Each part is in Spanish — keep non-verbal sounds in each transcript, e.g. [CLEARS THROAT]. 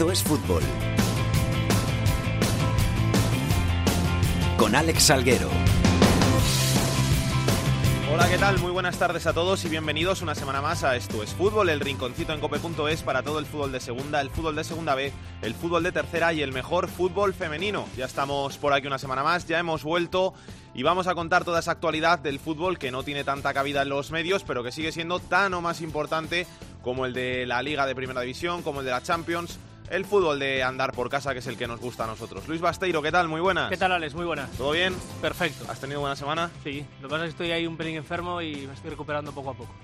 Esto es fútbol. Con Alex Salguero. Hola, ¿qué tal? Muy buenas tardes a todos y bienvenidos una semana más a Esto es Fútbol, el rinconcito en cope.es para todo el fútbol de segunda, el fútbol de segunda B, el fútbol de tercera y el mejor fútbol femenino. Ya estamos por aquí una semana más, ya hemos vuelto y vamos a contar toda esa actualidad del fútbol que no tiene tanta cabida en los medios, pero que sigue siendo tan o más importante como el de la Liga de Primera División, como el de la Champions, el fútbol de andar por casa, que es el que nos gusta a nosotros. Luis Basteiro, ¿qué tal? Muy buenas. ¿Qué tal, Alex? Muy buenas. ¿Todo bien? Perfecto. ¿Has tenido buena semana? Sí, lo que pasa es que estoy ahí un pelín enfermo y me estoy recuperando poco a poco.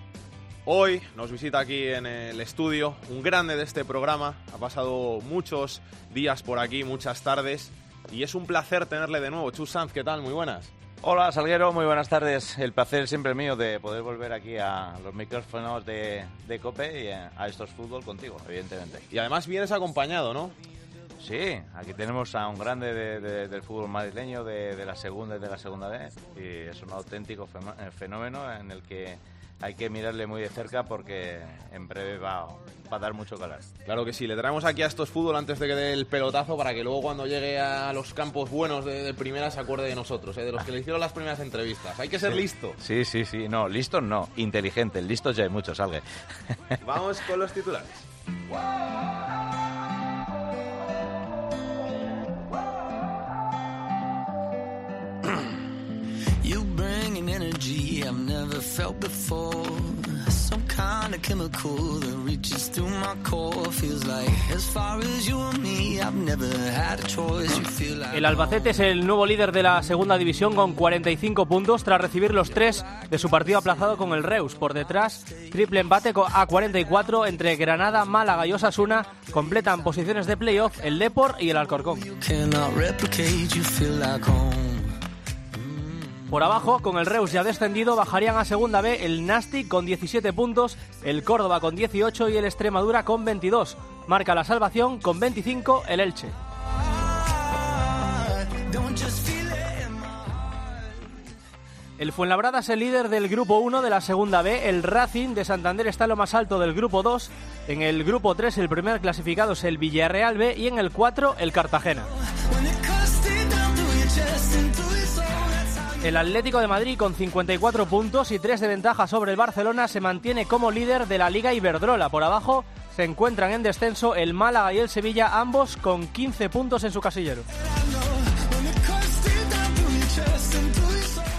Hoy nos visita aquí en el estudio un grande de este programa. Ha pasado muchos días por aquí, muchas tardes. Y es un placer tenerle de nuevo. Chus Sanz, ¿qué tal? Muy buenas. Hola Salguero, muy buenas tardes. El placer siempre mío de poder volver aquí a los micrófonos de, de COPE y a estos fútbol contigo, evidentemente. Y además vienes acompañado, ¿no? Sí, aquí tenemos a un grande de- de- del fútbol madrileño de, la segunda y de la segunda B y es un auténtico eh, fenómeno en el que hay que mirarle muy de cerca porque en breve va, va a dar mucho calor. Claro que sí, le traemos aquí a estos fútbol antes de que dé el pelotazo para que luego cuando llegue a los campos buenos de, de primera se acuerde de nosotros, ¿eh? de los que le hicieron las primeras entrevistas. Hay que ser listo. Sí, sí, sí, no, listos no, inteligentes, listos ya hay muchos, Salgue. Vamos con los titulares. An energy I've never felt before. Some kind of chemical that reaches through my core. Feels like as far as you and me, I've never had a choice. You feel like El Albacete es el nuevo líder de la segunda división con 45 puntos tras recibir los tres de su partido aplazado con el Reus. Por detrás, triple empate a 44 entre Granada, Málaga y Osasuna. Completan posiciones de playoff el Depor y el Alcorcón. You. Por abajo, con el Reus ya descendido, bajarían a segunda B el Nastic con 17 puntos, el Córdoba con 18 y el Extremadura con 22. Marca la salvación con 25 el Elche. El Fuenlabrada es el líder del grupo 1 de la segunda B, el Racing de Santander está lo más alto del grupo 2, en el grupo 3 el primer clasificado es el Villarreal B y en el 4 el Cartagena. El Atlético de Madrid con 54 puntos y 3 de ventaja sobre el Barcelona se mantiene como líder de la Liga Iberdrola. Por abajo se encuentran en descenso el Málaga y el Sevilla, ambos con 15 puntos en su casillero.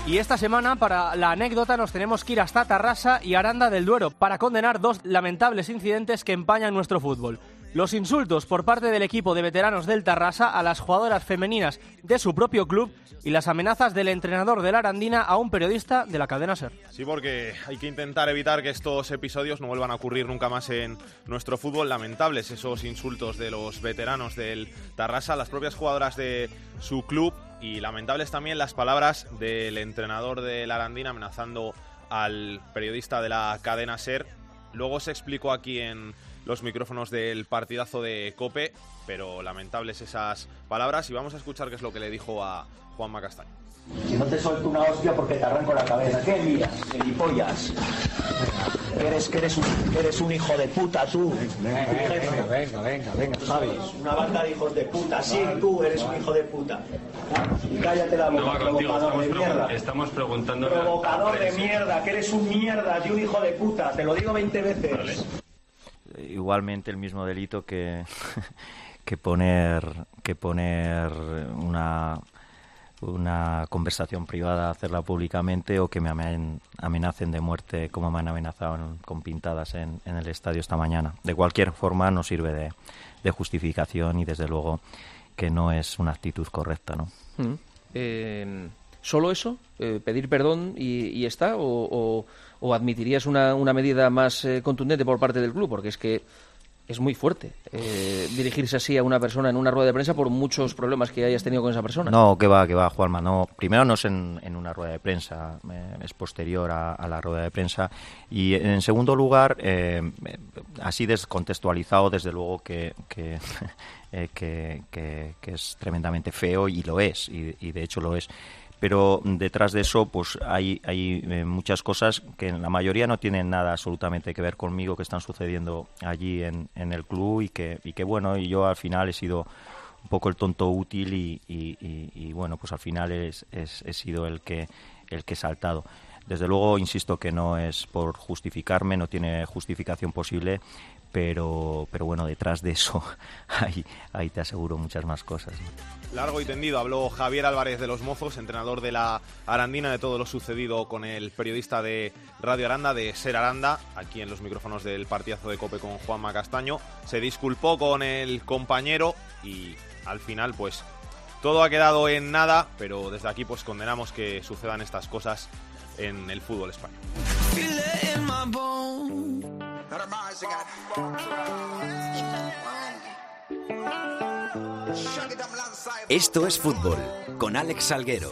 Y esta semana, para la anécdota, nos tenemos que ir hasta Tarrasa y Aranda del Duero para condenar dos lamentables incidentes que empañan nuestro fútbol. Los insultos por parte del equipo de veteranos del Tarrasa a las jugadoras femeninas de su propio club y las amenazas del entrenador de la Arandina a un periodista de la cadena SER. Sí, porque hay que intentar evitar que estos episodios no vuelvan a ocurrir nunca más en nuestro fútbol. Lamentables esos insultos de los veteranos del Tarrasa, las propias jugadoras de su club y lamentables también las palabras del entrenador de la Arandina amenazando al periodista de la cadena SER. Luego se explicó aquí en los micrófonos del partidazo de Cope, pero lamentables esas palabras y vamos a escuchar qué es lo que le dijo a Juanma Castaño. Si no te suelto una hostia porque te arranco la cabeza. ¿Qué miras, gilipollas? Que eres, que eres, un, que eres un hijo de puta, tú. Venga, venga, venga, venga, ¿Sabes? Una banda de hijos de puta. Sí, tú eres un hijo de puta. Y cállate la boca, No va contigo, provocador de mierda. estamos preguntando. Provocador de mierda, que eres un mierda y un hijo de puta. Te lo digo 20 veces. Igualmente el mismo delito que, [LAUGHS] que poner que poner una una conversación privada, hacerla públicamente o que me amen- amenacen de muerte como me han amenazado en- con pintadas en, en el estadio esta mañana. De cualquier forma no sirve de, de justificación y desde luego que no es una actitud correcta, ¿no? Mm. Eh, ¿Solo eso? Eh, ¿Pedir perdón y, está? ¿O, admitirías una, medida más eh, contundente por parte del club? Porque es que es muy fuerte eh, dirigirse así a una persona en una rueda de prensa por muchos problemas que hayas tenido con esa persona. No, que va, que va, Juanma. No, primero no es en, una rueda de prensa, eh, es posterior a, la rueda de prensa. Y en segundo lugar, eh, así descontextualizado, desde luego que, que, [LAUGHS] eh, es tremendamente feo y lo es, y de hecho lo es. Pero detrás de eso pues hay, hay eh, muchas cosas que en la mayoría no tienen nada absolutamente que ver conmigo que están sucediendo allí en, en el club y que, y que bueno, y yo al final he sido un poco el tonto útil y, y, bueno, pues al final es, es, he sido el que, el que he saltado. Desde luego, insisto que no es por justificarme, no tiene justificación posible, pero, pero bueno, detrás de eso [LAUGHS] ahí, ahí te aseguro muchas más cosas. Largo y tendido habló Javier Álvarez de los Mozos, entrenador de la Arandina, de todo lo sucedido con el periodista de Radio Aranda, de Ser Aranda, aquí en los micrófonos del partidazo de Cope con Juanma Castaño. Se disculpó con el compañero y al final, pues todo ha quedado en nada, pero desde aquí, pues condenamos que sucedan estas cosas en el fútbol español. Esto es fútbol con Alex Salguero.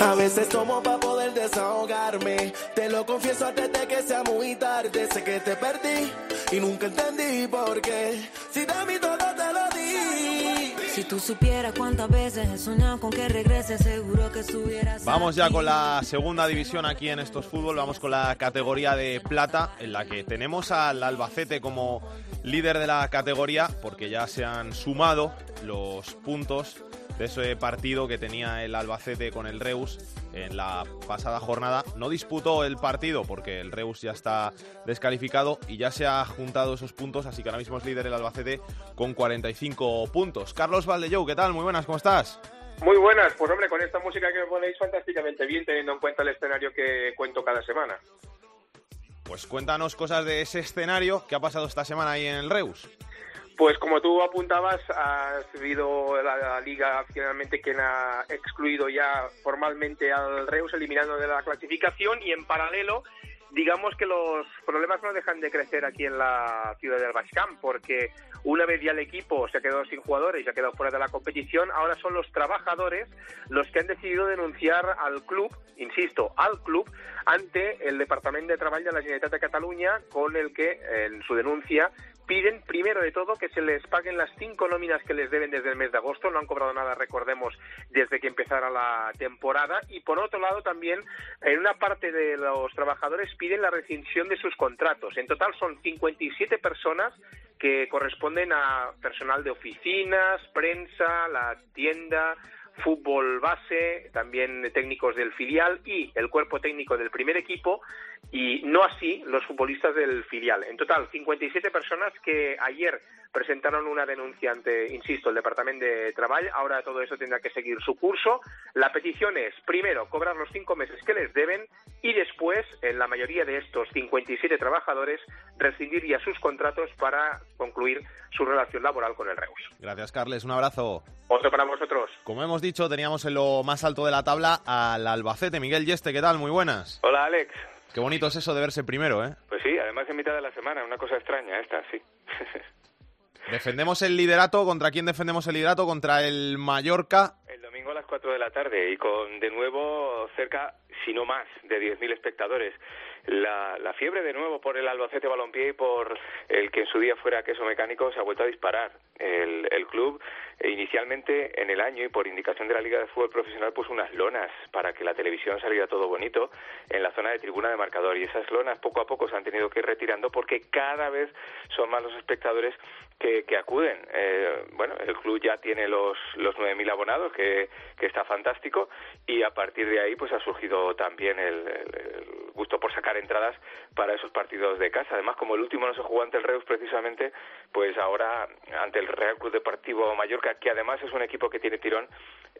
A veces tomo para poder desahogarme. Te lo confieso antes de que sea muy tarde. Sé que te perdí y nunca entendí por qué. Si de mí todo te lo di. Si tú supieras cuántas veces he soñado con que regrese, seguro que estuvieras. Vamos ya con la segunda división aquí en estos fútbol. Vamos con la categoría de plata, en la que tenemos al Albacete como líder de la categoría, porque ya se han sumado los puntos de ese partido que tenía el Albacete con el Reus en la pasada jornada. No disputó el partido porque el Reus ya está descalificado y ya se ha juntado esos puntos, así que ahora mismo es líder el Albacete con 45 puntos. Carlos Valdellou, ¿qué tal? Muy buenas, ¿cómo estás? Muy buenas, pues hombre, con esta música que me ponéis fantásticamente bien, teniendo en cuenta el escenario que cuento cada semana. Pues cuéntanos cosas de ese escenario que ha pasado esta semana ahí en el Reus. Pues como tú apuntabas, ha sido la, liga finalmente quien ha excluido ya formalmente al Reus, eliminando de la clasificación. Y en paralelo digamos que los problemas no dejan de crecer aquí en la ciudad del Bascam, porque una vez ya el equipo se ha quedado sin jugadores y ha quedado fuera de la competición, ahora son los trabajadores los que han decidido denunciar al club, insisto, al club, ante el Departamento de Trabajo de la Generalitat de Cataluña, con el que en su denuncia piden, primero de todo, que se les paguen las cinco nóminas que les deben desde el mes de agosto. No han cobrado nada, recordemos, desde que empezara la temporada. Y por otro lado, también, en una parte de los trabajadores piden la rescisión de sus contratos. En total son 57 personas que corresponden a personal de oficinas, prensa, la tienda, fútbol base, también técnicos del filial y el cuerpo técnico del primer equipo y no así los futbolistas del filial. En total, 57 personas que ayer presentaron una denuncia ante, insisto, el Departamento de Trabajo. Ahora todo eso tendrá que seguir su curso. La petición es, primero, cobrar los cinco meses que les deben y después, en la mayoría de estos 57 trabajadores, rescindir ya sus contratos para concluir su relación laboral con el Reus. Gracias, Carles. Un abrazo. Otro para vosotros. Como hemos dicho, teníamos en lo más alto de la tabla al Albacete. Miguel Yeste, ¿qué tal? Muy buenas. Hola, Alex. Qué bonito es eso de verse primero, ¿eh? Pues sí, además en mitad de la semana, una cosa extraña esta, sí. [LAUGHS] Defendemos el liderato. ¿Contra quién defendemos el liderato? Contra el Mallorca. El domingo a las 4 de la tarde y con de nuevo cerca, si no más, de 10.000 espectadores. La, la, fiebre de nuevo por el Albacete Balompié y por el que en su día fuera queso mecánico se ha vuelto a disparar. El, club inicialmente en el año y por indicación de la Liga de Fútbol Profesional puso unas lonas para que la televisión saliera todo bonito en la zona de tribuna de marcador y esas lonas poco a poco se han tenido que ir retirando porque cada vez son más los espectadores que, que acuden. Eh, bueno, el club ya tiene los, los 9.000 abonados, que está fantástico, y a partir de ahí pues ha surgido también el, el, gusto por sacar entradas para esos partidos de casa. Además, como el último no se jugó ante el Reus precisamente, pues ahora ante el Real Club Deportivo Mallorca, que además es un equipo que tiene tirón,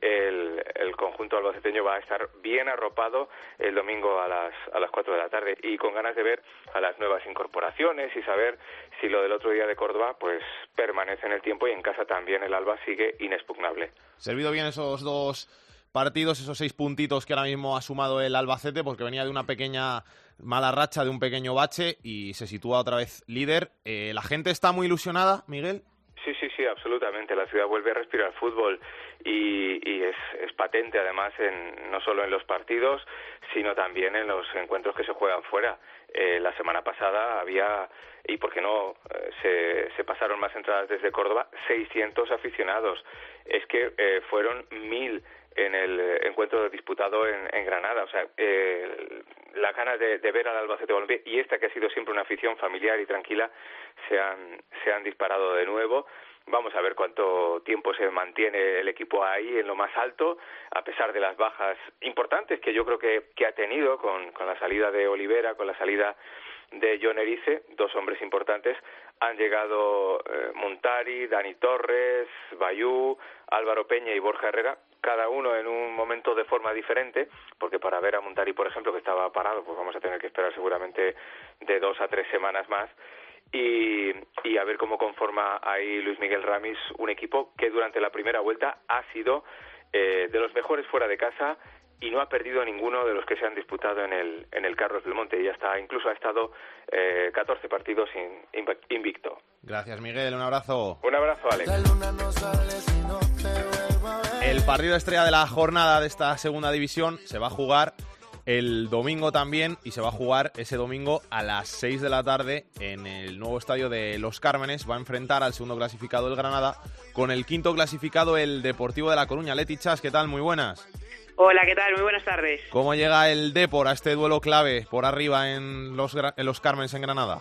el, el conjunto albaceteño va a estar bien arropado el domingo a las, a las 4 de la tarde y con ganas de ver a las nuevas incorporaciones y saber si lo del otro día de Córdoba pues permanece en el tiempo y en casa también el Alba sigue inexpugnable. Servido bien esos dos partidos, esos seis puntitos que ahora mismo ha sumado el Albacete, porque venía de una pequeña mala racha, de un pequeño bache y se sitúa otra vez líder. Eh, ¿La gente está muy ilusionada, Miguel? Sí, sí, sí, absolutamente. La ciudad vuelve a respirar fútbol y, es, patente además en, no solo en los partidos, sino también en los encuentros que se juegan fuera. Eh, la semana pasada había, y por qué no, eh, se, pasaron más entradas desde Córdoba, 600 aficionados. Es que fueron mil en el encuentro disputado en, Granada. O sea, eh, las ganas de, ver al Albacete Balompié y esta que ha sido siempre una afición familiar y tranquila se han, se han disparado de nuevo. Vamos a ver cuánto tiempo se mantiene el equipo ahí en lo más alto, a pesar de las bajas importantes que yo creo que, que ha tenido con, con la salida de Olivera, con la salida de John Erice, dos hombres importantes, han llegado eh, Montari, Dani Torres, Bayú, Álvaro Peña y Borja Herrera, cada uno en un momento de forma diferente, porque para ver a Montari, por ejemplo, que estaba parado, pues vamos a tener que esperar seguramente de dos a tres semanas más. Y, y a ver cómo conforma ahí Luis Miguel Ramis un equipo que durante la primera vuelta ha sido eh, de los mejores fuera de casa y no ha perdido ninguno de los que se han disputado en el, en el Carlos del Monte. Y ya está, incluso ha estado eh, 14 partidos invicto. Gracias, Miguel. Un abrazo. Un abrazo, Alex. El partido estrella de la jornada de esta segunda división se va a jugar el domingo también y se va a jugar ese domingo a las 6 de la tarde en el nuevo estadio de Los Cármenes. Va a enfrentar al segundo clasificado el Granada con el quinto clasificado el Deportivo de La Coruña. Leti Chas, ¿qué tal? Muy buenas. Hola, ¿qué tal? Muy buenas tardes. ¿Cómo llega el Depor a este duelo clave por arriba en Los, en los Cármenes en Granada?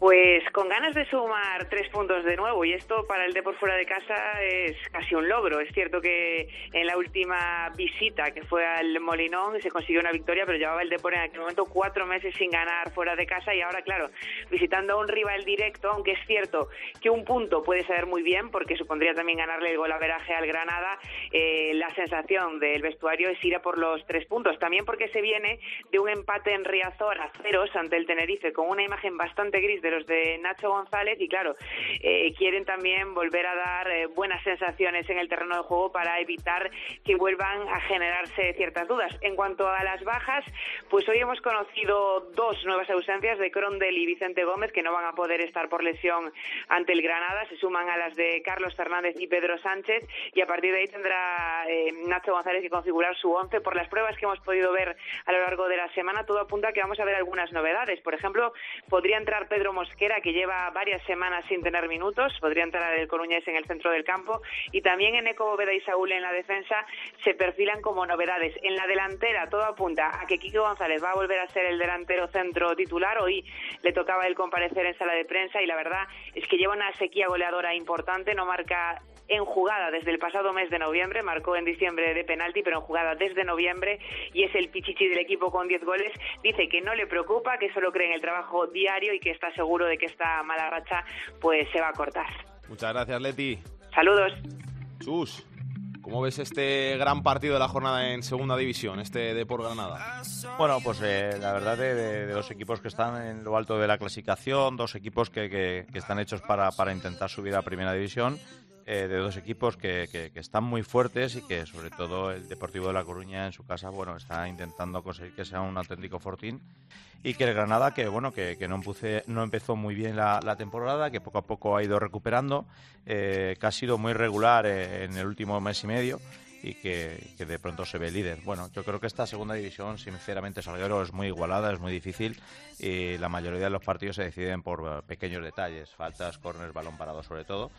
Pues con ganas de sumar tres puntos de nuevo y esto para el Depor fuera de casa es casi un logro. Es cierto que en la última visita que fue al Molinón se consiguió una victoria, pero llevaba el Depor en aquel momento cuatro meses sin ganar fuera de casa y ahora, claro, visitando a un rival directo, aunque es cierto que un punto puede saber muy bien porque supondría también ganarle el gol a veraje al Granada, eh, la sensación del vestuario es ir a por los tres puntos. También porque se viene de un empate en Riazor a ceros ante el Tenerife con una imagen bastante gris de los de Nacho González y claro, eh, quieren también volver a dar eh, buenas sensaciones en el terreno de juego para evitar que vuelvan a generarse ciertas dudas. En cuanto a las bajas, pues hoy hemos conocido dos nuevas ausencias de Crondel y Vicente Gómez que no van a poder estar por lesión ante el Granada, se suman a las de Carlos Fernández y Pedro Sánchez y a partir de ahí tendrá eh, Nacho González que configurar su once. Por las pruebas que hemos podido ver a lo largo de la semana, todo apunta a que vamos a ver algunas novedades. Por ejemplo, podría entrar Pedro Mosquera, que lleva varias semanas sin tener minutos, podría entrar el Coruñés en el centro del campo, y también en Eco Bóveda y Saúl en la defensa se perfilan como novedades. En la delantera todo apunta a que Kiko González va a volver a ser el delantero centro titular, hoy le tocaba el comparecer en sala de prensa y la verdad es que lleva una sequía goleadora importante, no marca en jugada desde el pasado mes de noviembre, marcó en diciembre de penalti, pero en jugada desde noviembre y es el pichichi del equipo con 10 goles. Dice que no le preocupa, que solo cree en el trabajo diario y que está seguro de que esta mala racha pues se va a cortar. Muchas gracias, Leti. Saludos. Sus. ¿Cómo ves este gran partido de la jornada en Segunda División, este de por Granada? Bueno, pues eh, la verdad de, de, los equipos que están en lo alto de la clasificación, dos equipos que, que, que están hechos para, para intentar subir a Primera División eh, de dos equipos que, que, están muy fuertes y que sobre todo el Deportivo de La Coruña en su casa bueno está intentando conseguir que sea un auténtico fortín y que el Granada que bueno que, que no, empuse, no empezó muy bien la, la, temporada que poco a poco ha ido recuperando eh, que ha sido muy regular eh, en el último mes y medio y que, que, de pronto se ve líder. Bueno, yo creo que esta segunda división, sinceramente, Salguero es muy igualada, es muy difícil y la mayoría de los partidos se deciden por pequeños detalles, faltas, corners, balón parado sobre todo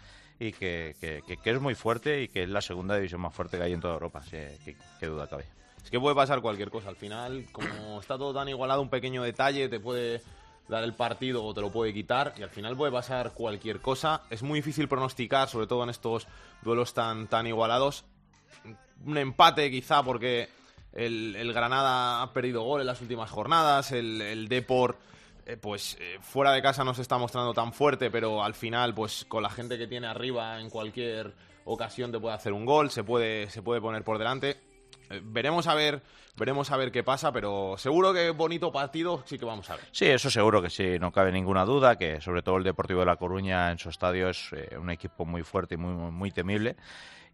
y que, que, es muy fuerte y que es la segunda división más fuerte que hay en toda Europa, sí, qué duda cabe. Es que puede pasar cualquier cosa. Al final, como está todo tan igualado, un pequeño detalle te puede dar el partido o te lo puede quitar y al final puede pasar cualquier cosa. Es muy difícil pronosticar, sobre todo en estos duelos tan, tan igualados. Un empate quizá porque el, Granada ha perdido gol en las últimas jornadas, el, el eh, pues eh, fuera de casa no se está mostrando tan fuerte, pero al final, pues con la gente que tiene arriba en cualquier ocasión te puede hacer un gol, se puede, se puede poner por delante. Eh, veremos a ver veremos a ver qué pasa, pero seguro que bonito partido sí que vamos a ver. Sí, eso seguro que sí, no cabe ninguna duda que sobre todo el Deportivo de La Coruña en su estadio es un equipo muy fuerte y muy, muy temible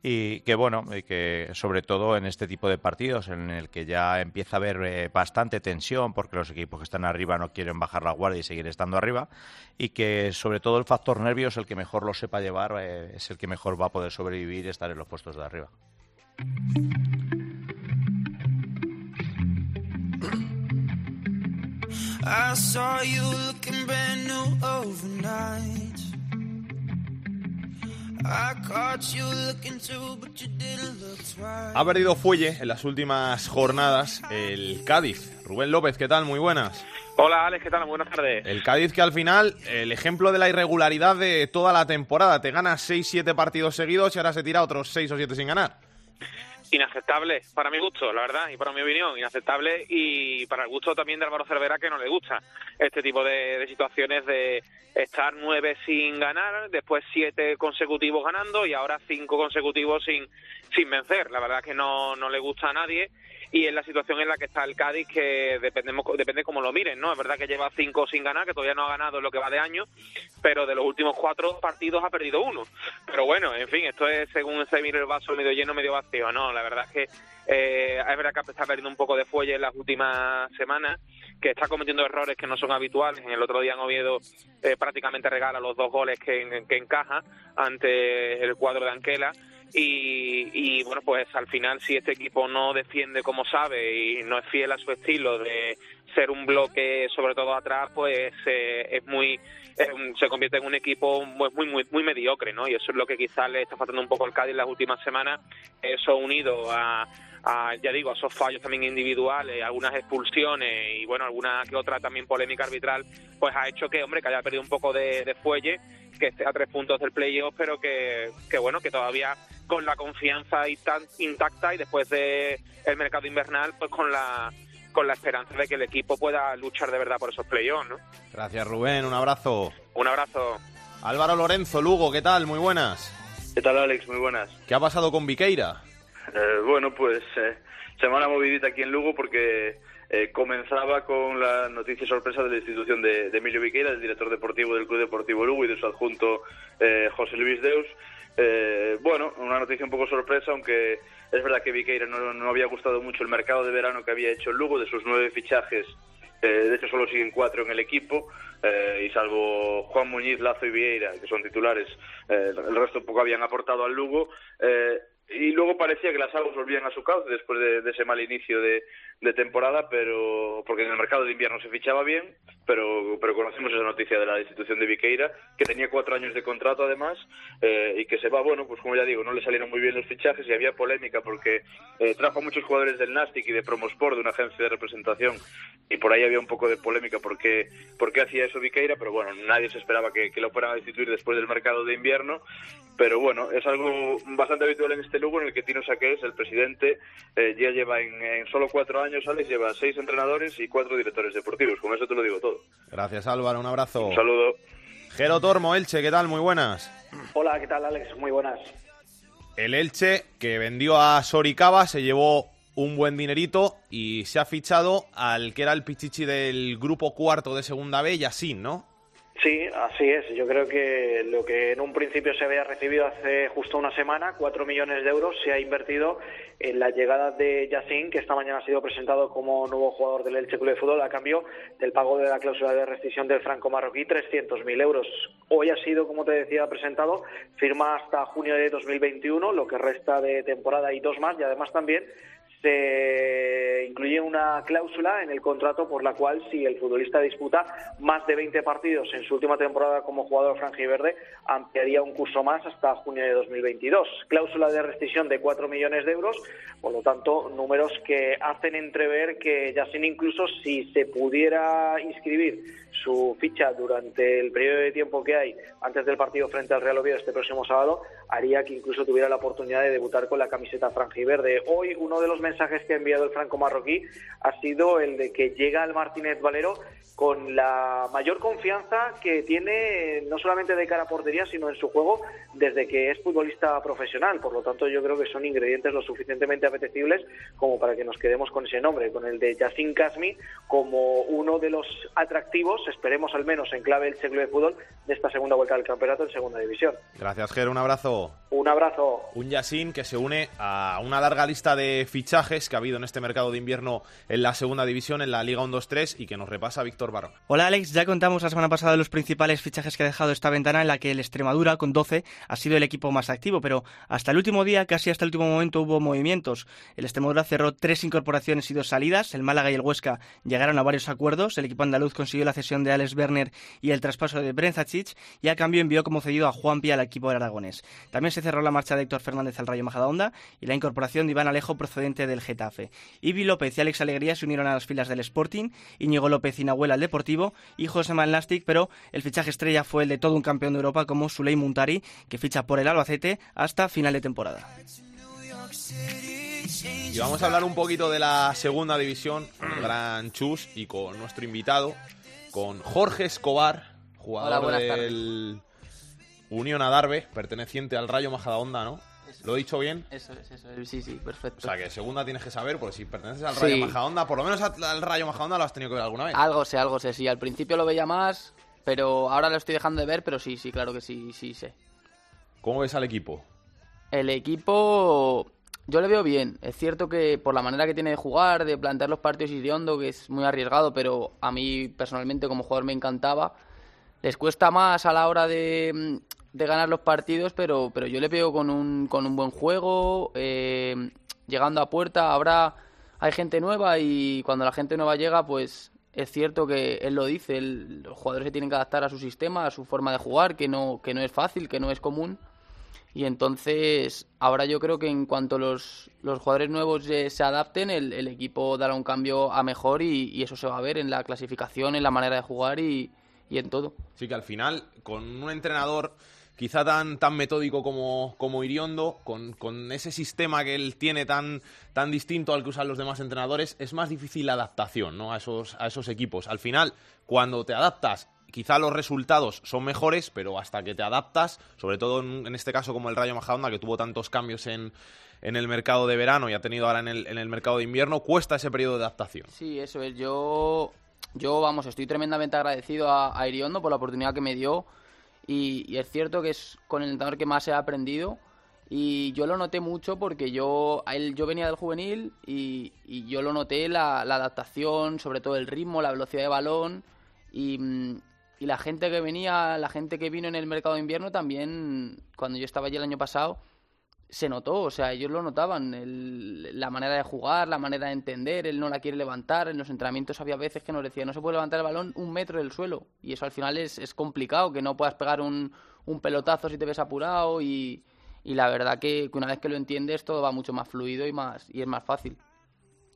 y que bueno, que sobre todo en este tipo de partidos en el que ya empieza a haber eh, bastante tensión porque los equipos que están arriba no quieren bajar la guardia y seguir estando arriba y que sobre todo el factor nervio es el que mejor lo sepa llevar, eh, es el que mejor va a poder sobrevivir y estar en los puestos de arriba. I. Ha perdido fuelle en las últimas jornadas el Cádiz. Rubén López, ¿qué tal? Muy buenas. Hola Alex, ¿qué tal? Buenas tardes. El Cádiz que al final, el ejemplo de la irregularidad de toda la temporada. Te gana 6-7 partidos seguidos y ahora se tira otros 6 o 7 sin ganar. Inaceptable, para mi gusto, la verdad, y para mi opinión, inaceptable y para el gusto también de Álvaro Cervera que no le gusta este tipo de, de situaciones de estar nueve sin ganar, después siete consecutivos ganando y ahora cinco consecutivos sin, sin vencer. La verdad que no, no le gusta a nadie y es la situación en la que está el Cádiz que dependemos, depende cómo lo miren, ¿no? Es verdad que lleva cinco sin ganar, que todavía no ha ganado en lo que va de año, pero de los últimos cuatro partidos ha perdido uno. Pero bueno, en fin, esto es según se mire el vaso medio lleno, medio vacío, ¿no? La verdad es que eh, es verdad que está perdiendo un poco de fuelle en las últimas semanas, que está cometiendo errores que no son habituales. En el otro día en Oviedo eh, prácticamente regala los dos goles que, que encaja ante el cuadro de Anquela. Y, y, bueno, pues al final si este equipo no defiende como sabe y no es fiel a su estilo de ser un bloque sobre todo atrás, pues eh, es muy un- se convierte en un equipo muy muy muy mediocre, ¿no? Y eso es lo que quizás le está faltando un poco al Cádiz las últimas semanas, eso unido a a, ya digo, a esos fallos también individuales, algunas expulsiones y bueno, alguna que otra también polémica arbitral, pues ha hecho que, hombre, que haya perdido un poco de, de fuelle, que esté a tres puntos del playoff, pero que, que bueno, que todavía con la confianza intacta y después de el mercado invernal, pues con la con la esperanza de que el equipo pueda luchar de verdad por esos playoffs, ¿no? Gracias, Rubén. Un abrazo. Un abrazo. Álvaro Lorenzo, Lugo, ¿qué tal? Muy buenas. ¿Qué tal, Alex? Muy buenas. ¿Qué ha pasado con Viqueira? Eh, bueno, pues eh, semana movidita aquí en Lugo porque eh, comenzaba con la noticia sorpresa de la institución de, de Emilio Viqueira, el director deportivo del Club Deportivo Lugo y de su adjunto eh, José Luis Deus. Eh, bueno, una noticia un poco sorpresa, aunque es verdad que Viqueira no, no había gustado mucho el mercado de verano que había hecho Lugo, de sus nueve fichajes, eh, de hecho solo siguen cuatro en el equipo, eh, y salvo Juan Muñiz, Lazo y Vieira, que son titulares, eh, el resto poco habían aportado al Lugo. eh, y luego parecía que las aguas volvían a su cauce después de, de ese mal inicio de, de temporada, pero porque en el mercado de invierno se fichaba bien, pero, pero conocemos esa noticia de la institución de Viqueira, que tenía cuatro años de contrato además, eh, y que se va, bueno, pues como ya digo, no le salieron muy bien los fichajes y había polémica porque eh, trajo a muchos jugadores del Nastic y de Promosport, de una agencia de representación, y por ahí había un poco de polémica porque, porque hacía eso Viqueira, pero bueno, nadie se esperaba que, que lo fueran a destituir después del mercado de invierno, pero bueno, es algo bastante habitual en este Lugo en el que Tino Saqués, el presidente, eh, ya lleva en, en solo cuatro años, Alex, lleva seis entrenadores y cuatro directores deportivos. Con eso te lo digo todo. Gracias, Álvaro. Un abrazo. Un saludo. Jero Tormo, Elche, ¿qué tal? Muy buenas. Hola, ¿qué tal, Alex? Muy buenas. El Elche, que vendió a Soricaba, se llevó un buen dinerito y se ha fichado al que era el pichichi del grupo cuarto de segunda B, Yassin, ¿no? Sí, así es. Yo creo que lo que en un principio se había recibido hace justo una semana, cuatro millones de euros, se ha invertido en la llegada de Yassin, que esta mañana ha sido presentado como nuevo jugador del Elche Club de Fútbol a cambio del pago de la cláusula de rescisión del franco marroquí, 300.000 euros. Hoy ha sido, como te decía, presentado, firma hasta junio de 2021, lo que resta de temporada y dos más, y además también se incluye una cláusula en el contrato por la cual si el futbolista disputa más de 20 partidos en su última temporada como jugador franjiverde, ampliaría un curso más hasta junio de 2022. Cláusula de rescisión de 4 millones de euros, por lo tanto, números que hacen entrever que Yassin incluso si se pudiera inscribir su ficha durante el periodo de tiempo que hay antes del partido frente al Real Oviedo este próximo sábado, haría que incluso tuviera la oportunidad de debutar con la camiseta franjiverde. Hoy uno de los mensajes que ha enviado el franco marroquí ha sido el de que llega al Martínez Valero con la mayor confianza que tiene no solamente de cara a portería, sino en su juego desde que es futbolista profesional. Por lo tanto, yo creo que son ingredientes lo suficientemente apetecibles como para que nos quedemos con ese nombre, con el de Yassin Kasmi como uno de los atractivos, esperemos al menos en clave el ciclo de fútbol, de esta segunda vuelta del campeonato en segunda división. Gracias, Jero. Un abrazo. Un abrazo. Un Yassin que se une a una larga lista de fichajes fichajes que ha habido en este mercado de invierno en la segunda división, en la Liga 1-2-3 y que nos repasa Víctor Barón. Hola Alex, ya contamos la semana pasada los principales fichajes que ha dejado esta ventana en la que el Extremadura con 12 ha sido el equipo más activo, pero hasta el último día, casi hasta el último momento hubo movimientos. El Extremadura cerró tres incorporaciones y dos salidas, el Málaga y el Huesca llegaron a varios acuerdos, el equipo andaluz consiguió la cesión de Alex Werner y el traspaso de Brenzacic y a cambio envió como cedido a Juan Pia al equipo del Aragonés. También se cerró la marcha de Héctor Fernández al Rayo Majadahonda y la incorporación de Iván Alejo procedente del Getafe. Ibi López y Alex Alegría se unieron a las filas del Sporting, Íñigo López y Nahuel al Deportivo y José Malnastic, pero el fichaje estrella fue el de todo un campeón de Europa como Suley Muntari, que ficha por el Albacete hasta final de temporada. Y vamos a hablar un poquito de la segunda división, con el gran Chus y con nuestro invitado, con Jorge Escobar, jugador del Unión Adarve, perteneciente al Rayo Majadahonda, ¿no? ¿Lo he dicho bien? Eso es, eso es. Sí, sí, perfecto. O sea, que segunda tienes que saber, porque si perteneces al Sí. Rayo Majadahonda, por lo menos al Rayo Majadahonda lo has tenido que ver alguna vez. Algo sé, algo sé. Sí, al principio lo veía más, pero ahora lo estoy dejando de ver, pero sí, sí, claro que sí, sí sé. ¿Cómo ves al equipo? El equipo yo le veo bien. Es cierto que por la manera que tiene de jugar, de plantear los partidos Iriondo, que es muy arriesgado, pero a mí personalmente como jugador me encantaba. Les cuesta más a la hora de, de ganar los partidos, pero, pero yo le veo con un, con un buen juego, eh, llegando a puerta. Ahora hay gente nueva y cuando la gente nueva llega, pues es cierto que él lo dice, el- los jugadores se tienen que adaptar a su sistema, a su forma de jugar, que no, que no es fácil, que no es común. Y entonces, ahora yo creo que en cuanto los, los jugadores nuevos se adapten, el, el equipo dará un cambio a mejor y, y eso se va a ver en la clasificación, en la manera de jugar y, y en todo. Sí que al final, con un entrenador quizá tan, tan metódico como, como Iriondo, con, con ese sistema que él tiene tan, tan distinto al que usan los demás entrenadores, es más difícil la adaptación ¿no? a, esos, a esos equipos. Al final, cuando te adaptas, quizá los resultados son mejores, pero hasta que te adaptas, sobre todo en, este caso como el Rayo Majadahonda, que tuvo tantos cambios en, en el mercado de verano y ha tenido ahora en el, en el mercado de invierno, cuesta ese periodo de adaptación. Sí, eso es. Yo, yo vamos, estoy tremendamente agradecido a, a Iriondo por la oportunidad que me dio. Y, es cierto que es con el entrenador que más he aprendido. Y yo lo noté mucho porque yo, él, yo venía del juvenil y, yo lo noté la, la adaptación, sobre todo el ritmo, la velocidad de balón. Y, mm, y la gente que venía, la gente que vino en el mercado de invierno también, cuando yo estaba allí el año pasado, se notó, o sea, ellos lo notaban, el- la manera de jugar, la manera de entender, él no la quiere levantar, en los entrenamientos había veces que nos decía, no se puede levantar el balón un metro del suelo, y eso al final es, es complicado, que no puedas pegar un, un pelotazo si te ves apurado, y, y la verdad que, que una vez que lo entiendes todo va mucho más fluido y, más, y es más fácil.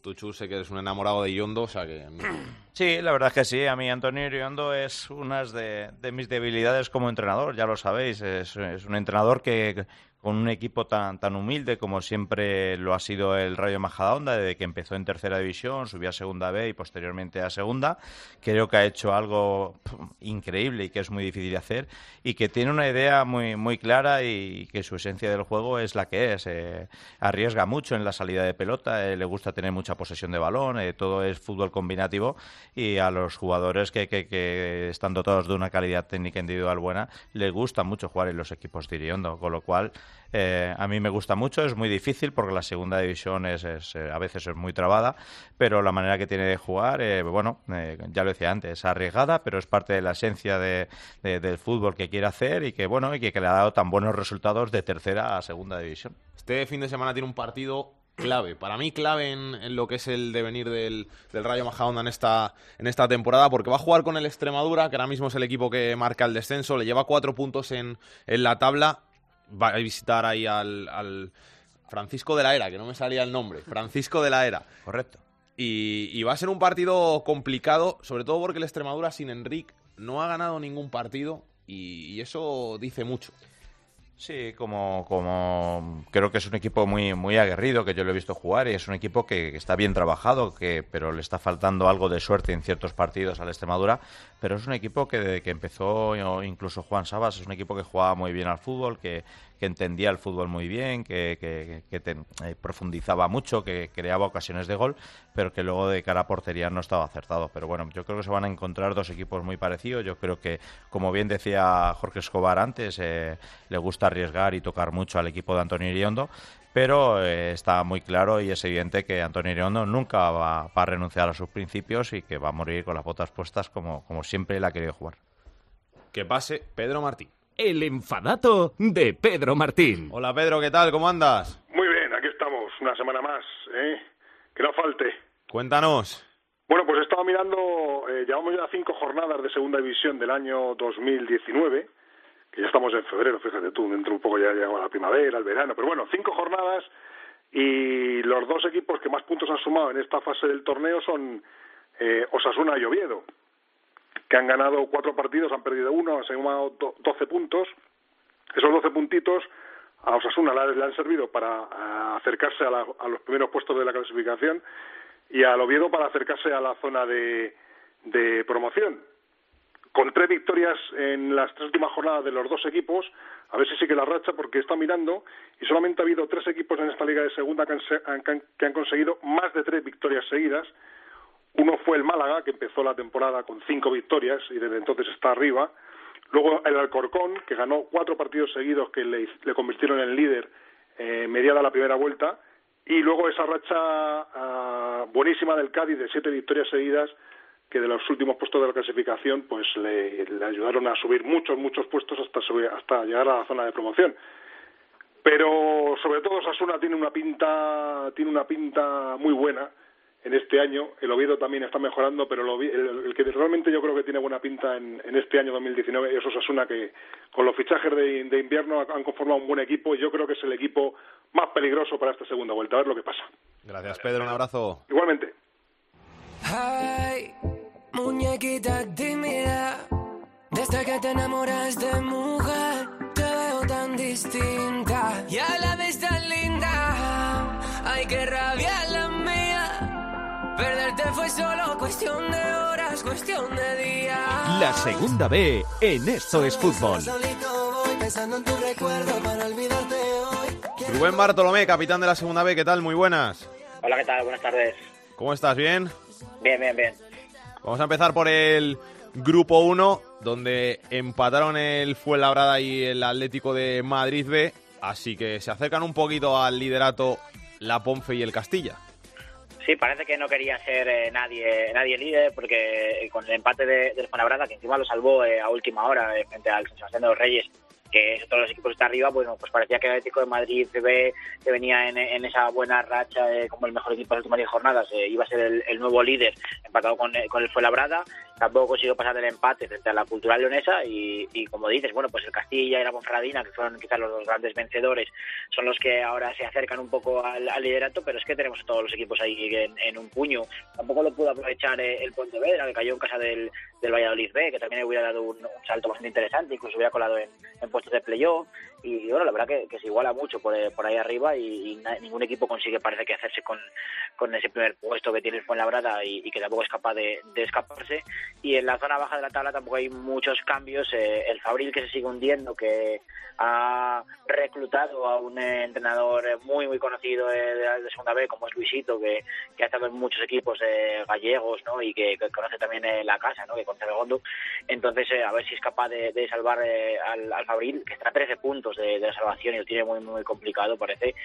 Tú, Chus, sé que eres un enamorado de Iriondo, o sea que... [CLEARS THROAT] Sí, la verdad es que sí. A mí Antonio Iriondo es una de, de mis debilidades como entrenador, ya lo sabéis. Es, es un entrenador que con un equipo tan, tan humilde como siempre lo ha sido el Rayo Majadahonda, desde que empezó en tercera división, subió a segunda B y posteriormente a segunda, creo que ha hecho algo increíble y que es muy difícil de hacer y que tiene una idea muy, muy clara y que su esencia del juego es la que es. eh, arriesga mucho en la salida de pelota, eh, le gusta tener mucha posesión de balón, eh, todo es fútbol combinativo y a los jugadores que, que, que están dotados de una calidad técnica individual buena les gusta mucho jugar en los equipos de Iriondo, con lo cual eh, a mí me gusta mucho, es muy difícil porque la segunda división es, es, eh, a veces es muy trabada, pero la manera que tiene de jugar, eh, bueno, ya lo decía antes, es arriesgada, pero es parte de la esencia de, de- del fútbol que quiere hacer y que bueno y que, que le ha dado tan buenos resultados de tercera a segunda división. Este fin de semana tiene un partido clave, para mí clave en, en lo que es el devenir del, del Rayo Majadahonda en esta, en esta temporada, porque va a jugar con el Extremadura, que ahora mismo es el equipo que marca el descenso, le lleva cuatro puntos en, en la tabla, va a visitar ahí al, al Francisco de la Era, que no me salía el nombre, Francisco de la Era. Correcto. Y, y va a ser un partido complicado, sobre todo porque el Extremadura sin Enrique no ha ganado ningún partido y, y eso dice mucho. Sí, como, como creo que es un equipo muy, muy aguerrido, que yo lo he visto jugar, y es un equipo que, que está bien trabajado, que, pero le está faltando algo de suerte en ciertos partidos al Extremadura, pero es un equipo que desde que empezó, incluso Juan Sabas, es un equipo que jugaba muy bien al fútbol, que, que entendía el fútbol muy bien, que, eh, profundizaba mucho, que creaba ocasiones de gol, pero que luego de cara a portería no estaba acertado. Pero bueno, yo creo que se van a encontrar dos equipos muy parecidos. Yo creo que, como bien decía Jorge Escobar antes, eh, le gusta arriesgar y tocar mucho al equipo de Antonio Iriondo, pero eh, está muy claro y es evidente que Antonio Iriondo nunca va, va a renunciar a sus principios y que va a morir con las botas puestas como, como siempre él ha querido jugar. Que pase Pedro Martín. El enfadato de Pedro Martín. Hola Pedro, ¿qué tal? ¿Cómo andas? Muy bien, aquí estamos, una semana más, ¿eh? Que no falte. Cuéntanos. Bueno, pues he estado mirando, eh, llevamos ya cinco jornadas de segunda división del año 2019, que ya estamos en febrero, fíjate tú, dentro un poco ya llega la primavera, el verano, pero bueno, cinco jornadas y los dos equipos que más puntos han sumado en esta fase del torneo son eh, Osasuna y Oviedo, que han ganado cuatro partidos, han perdido uno, han sumado do- 12 puntos. Esos 12 puntitos a Osasuna le, han servido para acercarse a, la- los primeros puestos de la clasificación y al Oviedo para acercarse a la zona de, de promoción. Con tres victorias en las tres últimas jornadas de los dos equipos, a ver si sigue la racha, porque está mirando y solamente ha habido tres equipos en esta liga de segunda que han- que han conseguido más de tres victorias seguidas. Uno fue el Málaga, que empezó la temporada con cinco victorias y desde entonces está arriba. Luego el Alcorcón, que ganó cuatro partidos seguidos que le, convirtieron en líder eh, mediada la primera vuelta. Y luego esa racha ah, buenísima del Cádiz de siete victorias seguidas que de los últimos puestos de la clasificación pues le, le ayudaron a subir muchos, muchos puestos hasta, subir- hasta llegar a la zona de promoción. Pero sobre todo Sasuna tiene una pinta, tiene una pinta muy buena en este año. El Oviedo también está mejorando, pero el, Ovie- el- el que realmente yo creo que tiene buena pinta en, en este año 2019 es Osasuna, que con los fichajes de, de invierno han conformado un buen equipo y yo creo que es el equipo más peligroso para esta segunda vuelta. A ver lo que pasa. Gracias Pedro, un abrazo. Igualmente. Ay, muñequita tímida, desde que te enamoras de mujer, te veo tan distinta y a la vez tan linda. Ay, qué rabia perderte fue solo cuestión de horas, cuestión de días. La segunda B en Esto es Fútbol. Rubén Bartolomé, capitán de la segunda B, ¿qué tal? Muy buenas. Hola, ¿qué tal? Buenas tardes. ¿Cómo estás? ¿Bien? Bien, bien, bien. Vamos a empezar por el grupo 1, donde empataron el Fuenlabrada y el Atlético de Madrid B, así que se acercan un poquito al liderato la Ponfe y el Castilla. Sí, parece que no quería ser eh, nadie nadie líder porque eh, con el empate de, del Fuenlabrada, que encima lo salvó eh, a última hora eh, frente al San Sebastián de los Reyes, que es todos los equipos que están arriba, bueno, pues parecía que el Atlético de Madrid B, que venía en, en esa buena racha como el mejor equipo de las últimas 10 jornadas, iba a ser el, el nuevo líder, empatado con, con el Fuenlabrada, tampoco consiguió pasar del empate frente a la Cultural Leonesa y, y como dices, bueno, pues el Castilla y la Ponferradina, que fueron quizás los dos grandes vencedores, son los que ahora se acercan un poco al, al liderato, pero es que tenemos a todos los equipos ahí en, en un puño. Tampoco lo pudo aprovechar eh, el Pontevedra, que cayó en casa del, del Valladolid B, que también hubiera dado un, salto bastante interesante, incluso hubiera colado en, puestos de playoff. Y bueno, la verdad que, se iguala mucho por, eh, ahí arriba y, ningún equipo consigue, parece que, hacerse con, con ese primer puesto que tiene el Fuenlabrada y, y que tampoco es capaz de escaparse. Y en la zona baja de la tabla tampoco hay muchos cambios. Eh, el Fabril que se sigue hundiendo, que ha reclutado a un eh, entrenador eh, muy, muy conocido eh, de, de Segunda B, como es Luisito, que, que ha estado en muchos equipos eh, gallegos ¿no? y que, que conoce también eh, la casa, ¿no? que conoce Begondo. Entonces, a ver si es capaz de, de salvar al, al Fabril, que está a 13 puntos de, de la salvación y lo tiene muy, muy complicado, parece.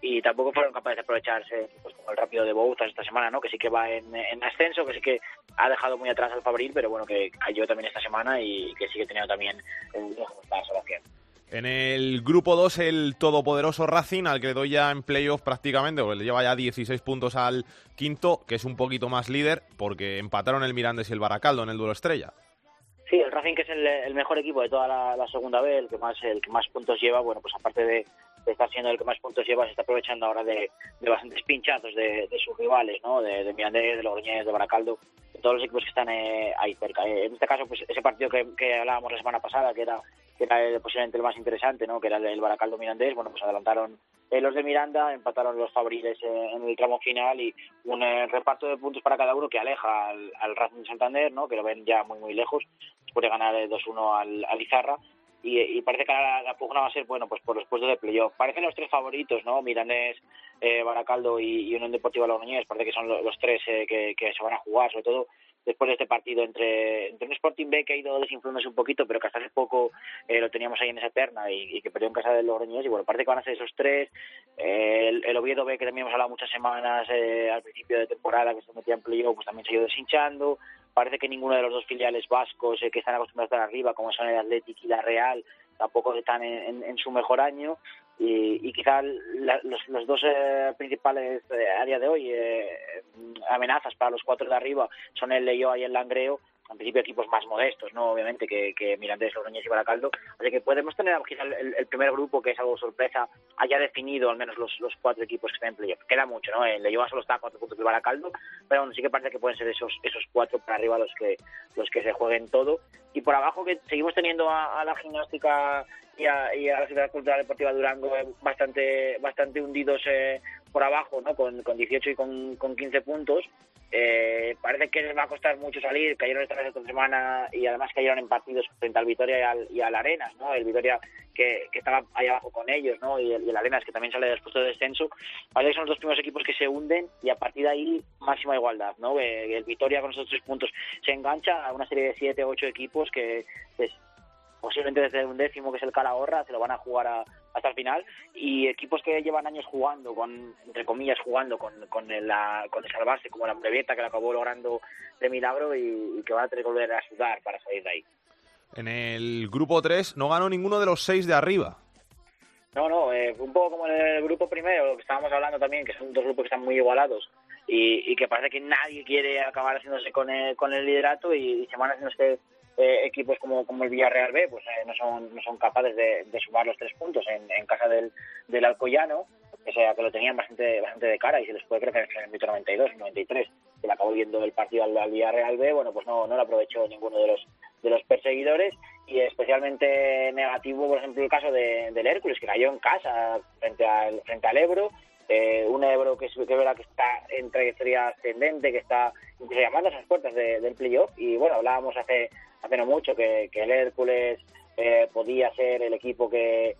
Y tampoco fueron capaces de aprovecharse pues, como el rápido de Bouzas esta semana, ¿no? que sí que va en, en ascenso, que sí que ha dejado muy atrás al Fabril, pero bueno, que cayó también esta semana y que sigue teniendo también la salvación. En el grupo 2, el todopoderoso Racing, al que le doy ya en playoff prácticamente, porque le lleva ya 16 puntos al quinto, que es un poquito más líder, porque empataron el Mirandes y el Baracaldo en el duelo estrella. Sí, el Racing que es el, el mejor equipo de toda la, la segunda B, el que más el que más puntos lleva, bueno, pues aparte de, estar siendo el que más puntos lleva, se está aprovechando ahora de, bastantes pinchazos de, de sus rivales, ¿no? De, de Mirandés, de Logroñés, de Baracaldo, de todos los equipos que están eh, ahí cerca. Eh, en este caso, pues ese partido que, hablábamos la semana pasada, que era que era posiblemente el más interesante, ¿no? Que era el, Baracaldo Mirandés, bueno, pues adelantaron eh, los de Miranda, empataron los favoriles eh, en el tramo final y un eh, reparto de puntos para cada uno que aleja al, al Racing de Santander, ¿no? Que lo ven ya muy muy lejos, después de ganar eh, 2-1 al, al Izarra y, y parece que la, la pugna va a ser bueno pues por los puestos de playoff. Parecen los tres favoritos, ¿no? Miranés, eh, Baracaldo y, Unión Deportiva Logroñés, parece que son lo- los tres eh, que, se van a jugar, sobre todo después de este partido entre, entre un Sporting B que ha ido desinflándose un poquito, pero que hasta hace poco eh, lo teníamos ahí en esa terna y, que perdió en casa de Logroñés. Y bueno, parece que van a ser esos tres. Eh, el, el, Oviedo B, que también hemos hablado muchas semanas eh, al principio de temporada, que se metía en playoff, pues también se ha ido deshinchando. Parece que ninguno de los dos filiales vascos que están acostumbrados a estar arriba, como son el Athletic y la Real, tampoco están en, en, su mejor año. Y, y quizá los, los, dos eh, principales eh, día de hoy eh, amenazas para los cuatro de arriba son el Leyoa y el Langreo en principio equipos más modestos, no obviamente que, que Mirandés, Logroñés y Baracaldo, así que podemos tener quizá el, el, primer grupo que es algo sorpresa, haya definido al menos los, los cuatro equipos que están en playoff. Queda mucho, ¿no? El Leyoa solo está cuatro puntos de Baracaldo, pero bueno, sí que parece que pueden ser esos esos cuatro para arriba los que los que se jueguen todo. Y por abajo que seguimos teniendo a, a la gimnástica y a, y a, la Ciudad Cultural Deportiva Durango eh, bastante bastante hundidos eh, por abajo, ¿no? Con, con 18 y con, con 15 puntos. Eh, parece que les va a costar mucho salir, cayeron esta vez esta semana y además cayeron en partidos frente al Vitoria y al, y al Arenas, ¿no? El Vitoria que, que, estaba ahí abajo con ellos, ¿no? Y el, y el Arenas que también sale después de descenso. Parece que son los dos primeros equipos que se hunden y a partir de ahí máxima igualdad, ¿no? El Vitoria con esos tres puntos se engancha a una serie de siete ocho equipos que pues, posiblemente desde un décimo que es el Calahorra se lo van a jugar a, hasta el final. Y equipos que llevan años jugando con entre comillas jugando con con el, la, con esa base como la Brevieta que acabó logrando de milagro y, y, que van a tener que volver a sudar para salir de ahí. En el grupo 3 no ganó ninguno de los seis de arriba. No no eh, un poco como en el grupo primero lo que estábamos hablando también que son dos grupos que están muy igualados y, y que parece que nadie quiere acabar haciéndose con el, con el liderato y, y se van haciéndose eh, equipos como, como el Villarreal B pues eh, no son no son capaces de, de sumar los tres puntos en, en casa del, del Alcoyano que sea que lo tenían bastante bastante de cara y se les puede creer que en el minuto 92 93 que le acabó viendo el partido al, al, Villarreal B bueno pues no no lo aprovechó ninguno de los de los perseguidores y especialmente negativo por ejemplo el caso de, del Hércules que cayó en casa frente al frente al Ebro eh, un Ebro que, que verá que está en trayectoria ascendente, que está incluso llamando a esas puertas de, del playoff. Y bueno, hablábamos hace, hace no mucho que, que el Hércules eh, podía ser el equipo que,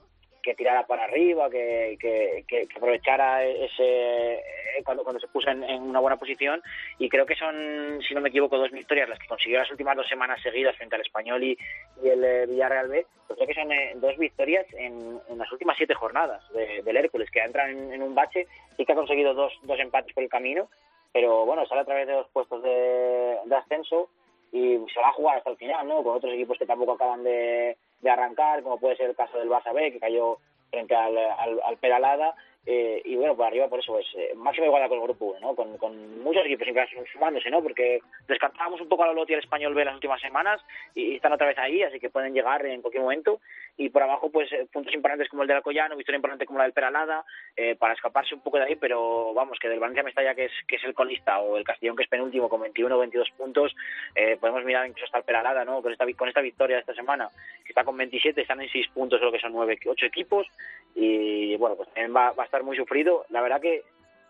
que tirara para arriba, que, que, aprovechara ese cuando, cuando se puso en, una buena posición. Y creo que son, si no me equivoco, dos victorias las que consiguió las últimas dos semanas seguidas frente al Español y, y el eh, Villarreal B, pues creo que son eh, dos victorias en, las últimas siete jornadas de, del Hércules, que entra en, en, un bache y que ha conseguido dos, dos empates por el camino, pero bueno, sale a través de dos puestos de, de ascenso y se va a jugar hasta el final, ¿no? Con otros equipos que tampoco acaban de, de arrancar, como puede ser el caso del Barça B, que cayó frente al, al, al Peralada, eh, y bueno, por arriba por eso es eh, máxima igualdad con el grupo 1, ¿no? Con, con muchos equipos sumándose, ¿no? Porque descartábamos un poco a la Loti al Español B las últimas semanas y, y, están otra vez ahí, así que pueden llegar en cualquier momento. Y por abajo, pues eh, puntos importantes como el del Alcoyano, victoria importante como la del Peralada, eh, para escaparse un poco de ahí, pero vamos, que del Valencia Mestalla, que es, que es el colista, o el Castellón, que es penúltimo con 21 o 22 puntos, eh, podemos mirar incluso hasta el Peralada, ¿no? Con esta, con esta victoria de esta semana, que está con 27, están en 6 puntos, creo que son 9, 8 equipos, y bueno, pues también va, va a estar muy sufrido. La verdad que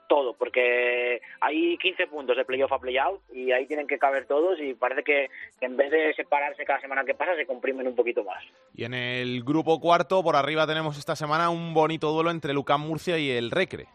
todo, porque hay 15 puntos de playoff a playout y ahí tienen que caber todos y parece que en vez de separarse cada semana que pasa se comprimen un poquito más. Y en el grupo cuarto, por arriba tenemos esta semana un bonito duelo entre Lucán Murcia y el Recre.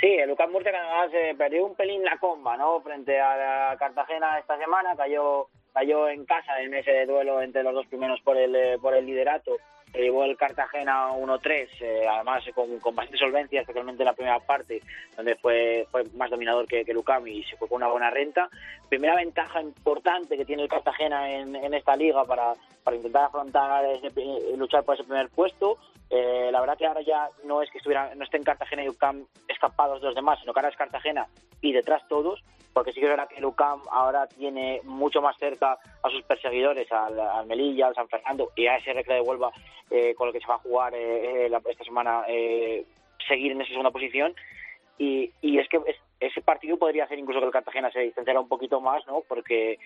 Sí, el Lucán Murcia que además eh, perdió un pelín la comba, ¿no? Frente a la Cartagena esta semana, cayó cayó en casa en ese duelo entre los dos primeros por el eh, por el liderato se llevó el Cartagena 1-3, eh, además con, bastante solvencia, especialmente en la primera parte, donde fue, fue más dominador que, que Lucam y se fue con una buena renta. Primera ventaja importante que tiene el Cartagena en, esta liga para, intentar afrontar, ese, luchar por ese primer puesto. Eh, la verdad que ahora ya no es que estuviera, no estén Cartagena y UCAM escapados de los demás, sino que ahora es Cartagena y detrás todos, porque sí que es verdad que el UCAM ahora tiene mucho más cerca a sus perseguidores, al, al Melilla, al San Fernando y a ese Recre de Huelva eh, con el que se va a jugar eh, la, esta semana eh, seguir en esa segunda posición y, y es que es, ese partido podría hacer incluso que el Cartagena se distanciara un poquito más, ¿no? Porque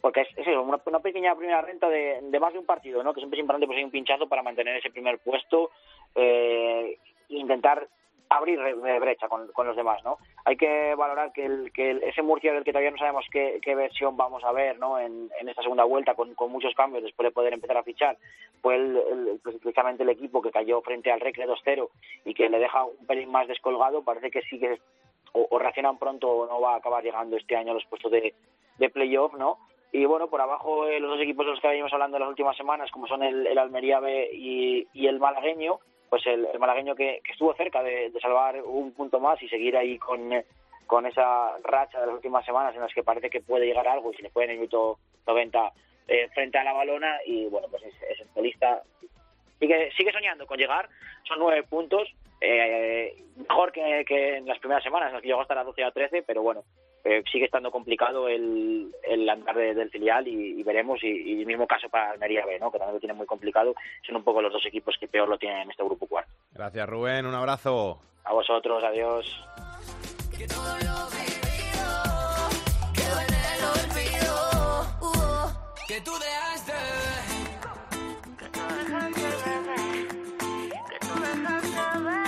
porque es, es eso, una, una, pequeña primera renta de, de, más de un partido, ¿no? Que siempre es importante pues hay un pinchazo para mantener ese primer puesto eh, e intentar abrir brecha con, los demás, ¿no? Hay que valorar que, el, que ese Murcia del que todavía no sabemos qué, qué versión vamos a ver, ¿no? En, en esta segunda vuelta con, muchos cambios después de poder empezar a fichar, fue el, el, precisamente el equipo que cayó frente al Recre 2-0 y que le deja un pelín más descolgado, parece que sí que o, o reaccionan pronto o no va a acabar llegando este año a los puestos de, de playoff, ¿no? Y bueno, por abajo eh, los dos equipos de los que venimos hablando en las últimas semanas, como son el, Almería B y el malagueño, pues el, malagueño que, estuvo cerca de, salvar un punto más y seguir ahí con, con esa racha de las últimas semanas en las que parece que puede llegar algo y se le puede en el minuto 90 eh, frente a la balona y bueno, pues es, es el colista sigue, sigue soñando con llegar, son nueve puntos, eh, mejor que, que en las primeras semanas, en las que llegó hasta las 12 a 13, pero bueno, eh, sigue estando complicado el, el andar de- del filial y, y veremos, y, y el mismo caso para Almería B, ¿no? que también lo tiene muy complicado, son un poco los dos equipos que peor lo tienen en este grupo cuarto. Gracias, Rubén. Un abrazo. A vosotros, adiós. Que tú dejaste. Que tú dejaste. Que tú dejaste,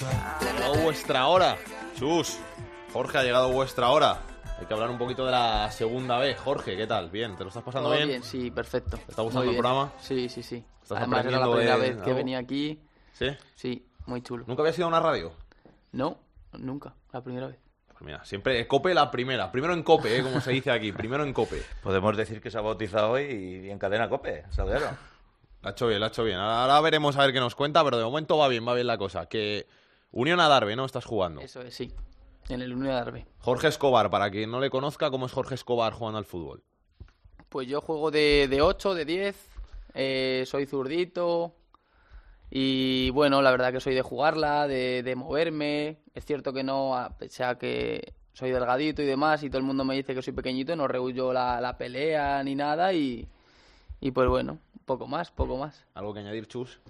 llegado vuestra hora. Chus, Jorge, ha llegado vuestra hora. Hay que hablar un poquito de la segunda vez. Jorge, ¿qué tal? Bien, ¿te lo estás pasando Todo bien? bien, sí, perfecto. ¿Te está gustando el programa? Sí, sí, sí. ¿Estás Además era la primera de vez que algo? venía aquí. ¿Sí? Sí, muy chulo. ¿Nunca habías ido a una radio? No, nunca, la primera vez. Pues mira, siempre Cope la primera. Primero en Cope, ¿eh? como se dice aquí. Primero en Cope. [LAUGHS] Podemos decir que se ha bautizado hoy y en cadena cope, Salguero. [LAUGHS] La ha hecho bien, la ha hecho bien. Ahora veremos a ver qué nos cuenta, pero de momento va bien, va bien la cosa. Que Unión Adarve, ¿no? Estás jugando. Eso es, sí. En el Unión de Darbe. Jorge Escobar, para quien no le conozca, ¿cómo es Jorge Escobar jugando al fútbol? Pues yo juego de, de 8, de 10, eh, soy zurdito y bueno, la verdad que soy de jugarla, de, de moverme. Es cierto que no, a pesar a que soy delgadito y demás y todo el mundo me dice que soy pequeñito, no rehuyo la, la pelea ni nada y, y pues bueno, poco más, poco más. ¿Algo que añadir, Chus?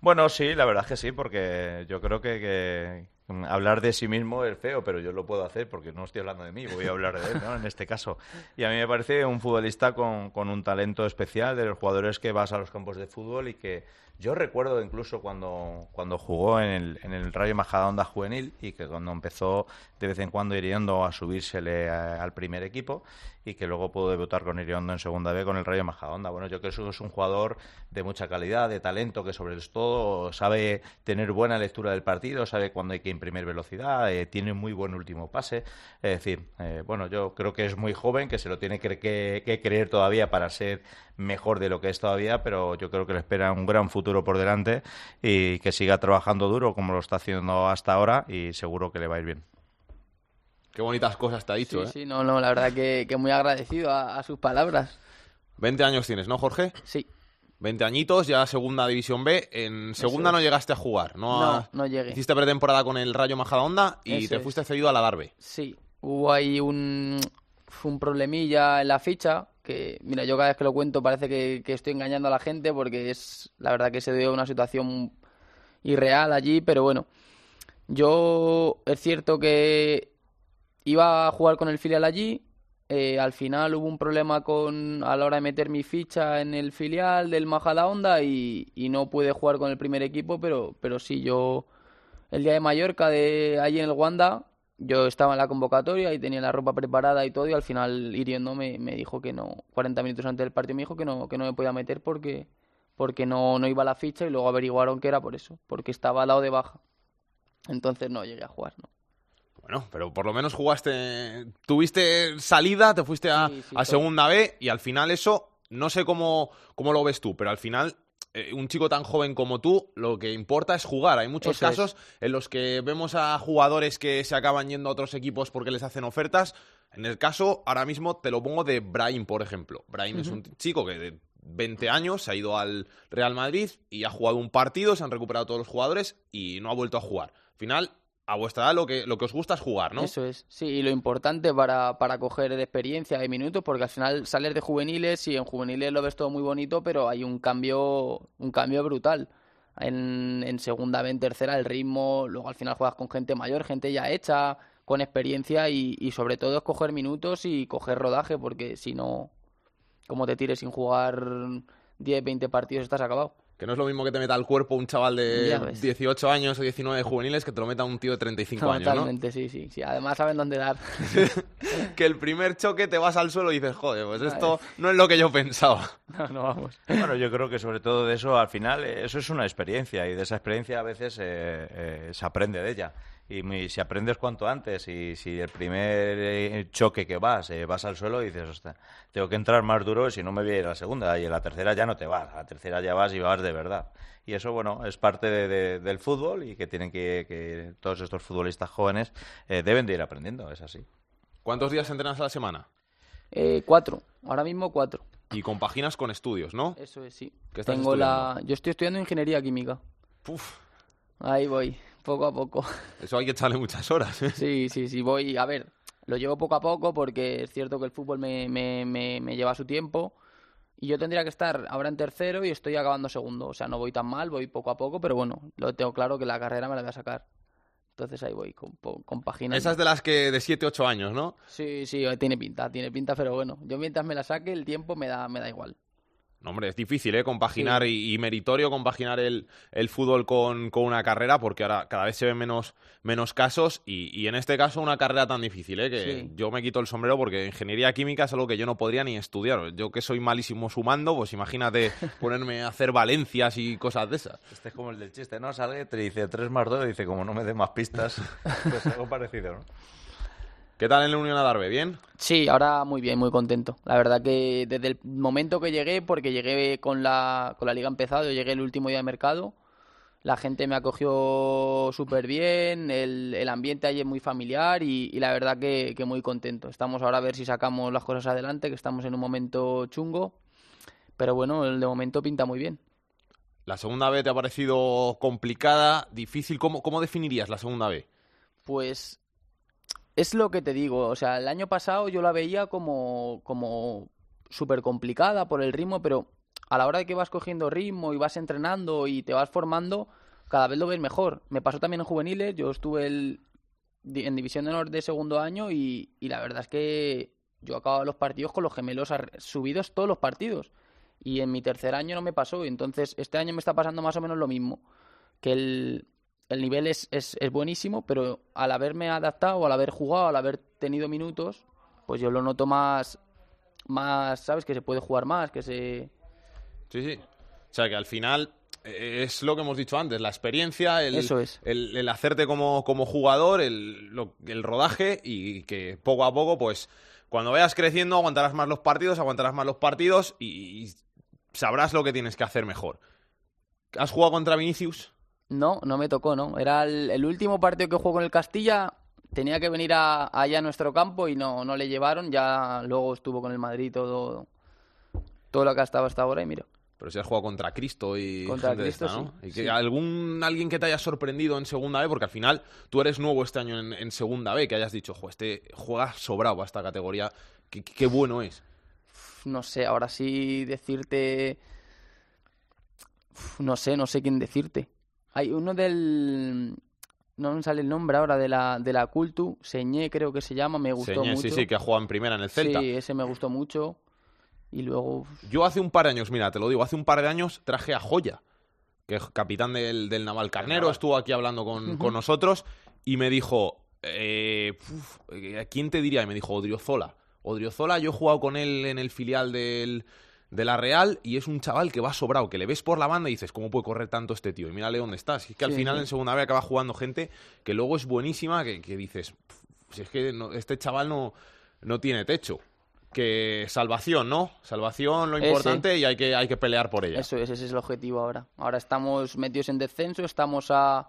Bueno, sí, la verdad es que sí, porque yo creo que, que, mm, hablar de sí mismo es feo, pero yo lo puedo hacer porque no estoy hablando de mí, voy a hablar de él, ¿no? En este caso. Y a mí me parece un futbolista con, con un talento especial, de los jugadores que vas a los campos de fútbol y que yo recuerdo incluso cuando, cuando jugó en el, en el Rayo Majadahonda juvenil y que cuando empezó de vez en cuando Iriondo a subírsele a- al primer equipo y que luego pudo debutar con Iriondo en segunda B con el Rayo Majadahonda. Bueno, yo creo que es un jugador de mucha calidad, de talento, que sobre todo sabe tener buena lectura del partido, sabe cuándo hay que imprimir velocidad, eh, tiene muy buen último pase. Es decir, eh, bueno, yo creo que es muy joven, que se lo tiene que, creer todavía para ser mejor de lo que es todavía, pero yo creo que le espera un gran futuro por delante y que siga trabajando duro como lo está haciendo hasta ahora y seguro que le va a ir bien. Qué bonitas cosas te ha dicho, Sí, ¿eh? sí, no, no, la verdad que, que muy agradecido a, a sus palabras. 20 años tienes, ¿no, Jorge? Sí. 20 añitos, ya segunda división B. En segunda es. no llegaste a jugar, ¿no? No, llegué. Hiciste pretemporada con el Rayo Majadahonda y Eso te es. fuiste cedido a la Darbe. Sí, hubo ahí un, fue un problemilla en la ficha que, mira, yo cada vez que lo cuento parece que, estoy engañando a la gente porque es la verdad que se dio una situación irreal allí, pero bueno, yo es cierto que iba a jugar con el filial allí, eh, al final hubo un problema con a la hora de meter mi ficha en el filial del Majadahonda y, y no pude jugar con el primer equipo, pero, pero sí, yo el día de Mallorca, de allí en el Wanda, yo estaba en la convocatoria y tenía la ropa preparada y todo, y al final hiriendo me, me dijo que no, 40 minutos antes del partido me dijo que no, que no me podía meter porque, porque no, no iba a la ficha y luego averiguaron que era por eso, porque estaba al lado de baja. Entonces no llegué a jugar, ¿no? Bueno, pero por lo menos jugaste, tuviste salida, te fuiste a, Sí, sí, a segunda B y al final eso, no sé cómo, cómo lo ves tú, pero al final eh, un chico tan joven como tú, lo que importa es jugar. Hay muchos Eso es. casos en los que vemos a jugadores que se acaban yendo a otros equipos porque les hacen ofertas. En el caso, ahora mismo te lo pongo de Brahim, por ejemplo. Brahim es un chico que de 20 años se ha ido al Real Madrid y ha jugado un partido, se han recuperado todos los jugadores y no ha vuelto a jugar. Al final, a vuestra edad lo que, lo que os gusta es jugar, ¿no? Eso es, sí, y lo importante para, para coger de experiencia de minutos, porque al final sales de juveniles y en juveniles lo ves todo muy bonito, pero hay un cambio, un cambio brutal. En, en segunda en tercera, el ritmo, luego al final juegas con gente mayor, gente ya hecha, con experiencia y, y sobre todo es coger minutos y coger rodaje, porque si no, como te tires sin jugar 10, 20 partidos, estás acabado. Que no es lo mismo que te meta al cuerpo un chaval de Ya ves. 18 años o 19 juveniles que te lo meta un tío de 35 años, ¿no? Totalmente, sí, sí, sí. Además saben dónde dar. [LAUGHS] Que el primer choque te vas al suelo y dices, joder, pues esto no es lo que yo pensaba. [LAUGHS] No, no vamos. Bueno, yo creo que sobre todo de eso, al final, eh, eso es una experiencia y de esa experiencia a veces eh, eh, se aprende de ella. Y muy- si aprendes cuanto antes y si el primer eh, choque que vas, eh, vas al suelo y dices, "Hostia, tengo que entrar más duro y si no me voy a ir a la segunda y en la tercera ya no te vas, a la tercera ya vas y vas de verdad. Y eso, bueno, es parte de- de- del fútbol y que tienen que, que todos estos futbolistas jóvenes eh, deben de ir aprendiendo, es así. ¿Cuántos días entrenas a la semana? Eh, cuatro, ahora mismo cuatro. Y compaginas con estudios, ¿no? Eso es, sí. ¿Qué estás Tengo la... Yo estoy estudiando ingeniería química. Ahí voy, poco a poco. [LAUGHS] Eso hay que echarle muchas horas. ¿eh? Sí, sí, sí, voy. A ver, lo llevo poco a poco porque es cierto que el fútbol me, me, me, me lleva su tiempo. Y yo tendría que estar ahora en tercero y estoy acabando segundo. O sea, no voy tan mal, voy poco a poco, pero bueno, lo tengo claro que la carrera me la voy a sacar. Entonces ahí voy, con, compaginando. Esas de las que de 7, 8 años, ¿no? Sí, sí, tiene pinta, tiene pinta, pero bueno, yo mientras me la saque, el tiempo me da, me da igual. No, hombre, es difícil, ¿eh? Compaginar y, y meritorio compaginar el, el fútbol con, con una carrera, porque ahora cada vez se ven menos, menos casos y, y en este caso una carrera tan difícil, ¿eh? Que Sí. yo me quito el sombrero porque ingeniería química es algo que yo no podría ni estudiar. Yo que soy malísimo sumando, pues imagínate [LAUGHS] ponerme a hacer valencias y cosas de esas. Este es como el del chiste, ¿no? Sale, te dice 3 más 2, dice, como no me dé más pistas, [LAUGHS] pues algo parecido, ¿no? ¿Qué tal en la Unión Adarve? ¿Bien? Sí, ahora muy bien, muy contento. La verdad que desde el momento que llegué, porque llegué con la, con la liga empezada, yo llegué el último día de mercado, la gente me acogió súper bien, el, el ambiente allí es muy familiar y, y la verdad que, que muy contento. Estamos ahora a ver si sacamos las cosas adelante, que estamos en un momento chungo, pero bueno, el de momento pinta muy bien. La segunda vez te ha parecido complicada, difícil. ¿Cómo, cómo definirías la segunda vez? Pues es lo que te digo, o sea, el año pasado yo la veía como, como súper complicada por el ritmo, pero a la hora de que vas cogiendo ritmo y vas entrenando y te vas formando, cada vez lo ves mejor. Me pasó también en juveniles, yo estuve el- en División de Honor de segundo año y, y la verdad es que yo acababa los partidos con los gemelos subidos todos los partidos. Y en mi tercer año no me pasó, y entonces este año me está pasando más o menos lo mismo que el, el nivel es, es, es buenísimo, pero al haberme adaptado, al haber jugado, al haber tenido minutos, pues yo lo noto más, más, ¿sabes? Que se puede jugar más, que se... Sí, sí. O sea que al final eh, es lo que hemos dicho antes, la experiencia, el, Eso es. el, el hacerte como, como jugador, el, lo- el rodaje y que poco a poco, pues cuando vayas creciendo aguantarás más los partidos, aguantarás más los partidos y, y sabrás lo que tienes que hacer mejor. ¿Has jugado contra Vinicius? No, no me tocó, ¿no? Era el, el último partido que jugó con el Castilla, tenía que venir a, allá a nuestro campo y no, no le llevaron, ya luego estuvo con el Madrid todo, todo lo que ha estado hasta ahora y mira. Pero si has jugado contra Cristo y Contra gente Cristo, esta, ¿no? sí, Y que sí. algún alguien que te haya sorprendido en segunda B, porque al final tú eres nuevo este año en, en segunda B, que hayas dicho, jo, este juega sobrado a esta categoría, qué, qué bueno es. No sé, ahora sí decirte... No sé, no sé quién decirte. Hay uno del... No me sale el nombre ahora de la, de la Cultu, Señé creo que se llama, me gustó Señé, mucho. sí, sí, que ha jugado en primera en el Celta. Sí, ese me gustó mucho. Y luego... Yo hace un par de años, mira, te lo digo, hace un par de años traje a Joya, que es capitán del, del Naval Carnero, estuvo aquí hablando con, con nosotros y me dijo, eh, uf, ¿a quién te diría? Y me dijo, Odriozola. Odriozola, yo he jugado con él en el filial del, de la Real y es un chaval que va sobrado, que le ves por la banda y dices, ¿cómo puede correr tanto este tío? Y mírale dónde está. Es que al Sí, final sí. en segunda vez acaba jugando gente que luego es buenísima, que, que dices, "Pf, si es que no- este chaval no, no tiene techo. Que salvación, ¿no? Salvación, lo Ese. importante y hay que, hay que pelear por ella. Eso es, ese es el objetivo ahora. Ahora estamos metidos en descenso, estamos a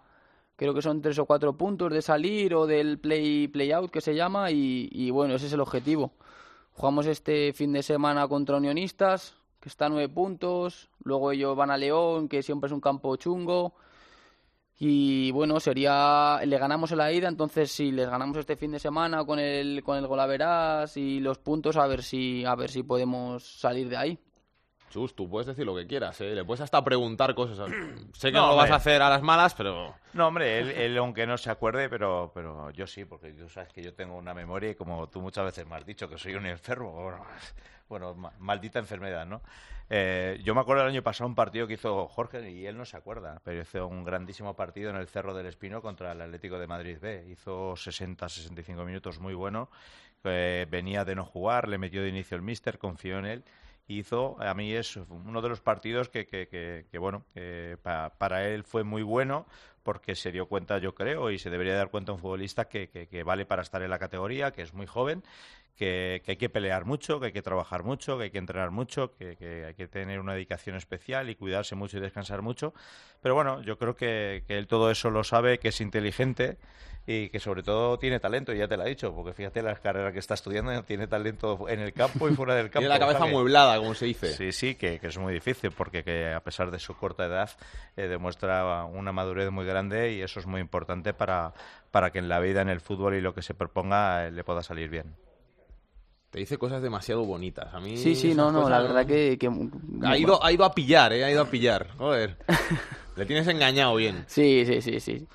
creo que son tres o cuatro puntos de salir o del play play out que se llama y, y bueno, ese es el objetivo. Jugamos este fin de semana contra Unionistas, que está a nueve puntos, luego ellos van a León, que siempre es un campo chungo. Y bueno, sería le ganamos en la ida, entonces si les ganamos este fin de semana con el con el golaveras y los puntos a ver si a ver si podemos salir de ahí. Chus, tú puedes decir lo que quieras, ¿eh? Le puedes hasta preguntar cosas. [CLEARS THROAT] sé que No, no, lo vas a hacer a las malas, pero... No, hombre, él, él aunque no se acuerde, pero, pero yo sí, porque tú sabes que yo tengo una memoria y como tú muchas veces me has dicho que soy un enfermo, bueno, [LAUGHS] bueno, ma- maldita enfermedad, ¿no? Eh, yo me acuerdo el año pasado un partido que hizo Jorge y él no se acuerda, pero hizo un grandísimo partido en el Cerro del Espino contra el Atlético de Madrid B. Hizo 60-65 minutos muy bueno, eh, venía de no jugar, le metió de inicio el míster, confió en él hizo, a mí es uno de los partidos que, que, que, que bueno, que pa- para él fue muy bueno porque se dio cuenta, yo creo, y se debería dar cuenta un futbolista que, que- vale para estar en la categoría, que es muy joven, que, hay que pelear mucho, que hay que trabajar mucho, que hay que entrenar mucho, que, que hay que tener una dedicación especial y cuidarse mucho y descansar mucho. Pero bueno, yo creo que, que él todo eso lo sabe, que es inteligente y que sobre todo tiene talento, y ya te lo he dicho, porque fíjate la carrera que está estudiando, tiene talento en el campo y fuera del campo. Tiene la cabeza amueblada, como se dice. Sí, sí, que, que es muy difícil, porque que a pesar de su corta edad eh, demuestra una madurez muy grande y eso es muy importante para, para que en la vida, en el fútbol y lo que se proponga eh, le pueda salir bien. Te dice cosas demasiado bonitas. A mí Sí, sí, no, no, la verdad que... que- Ha ido, ha ido a pillar, ¿eh? Ha ido a pillar. Joder. [LAUGHS] Le tienes engañado bien. Sí, sí, sí, sí.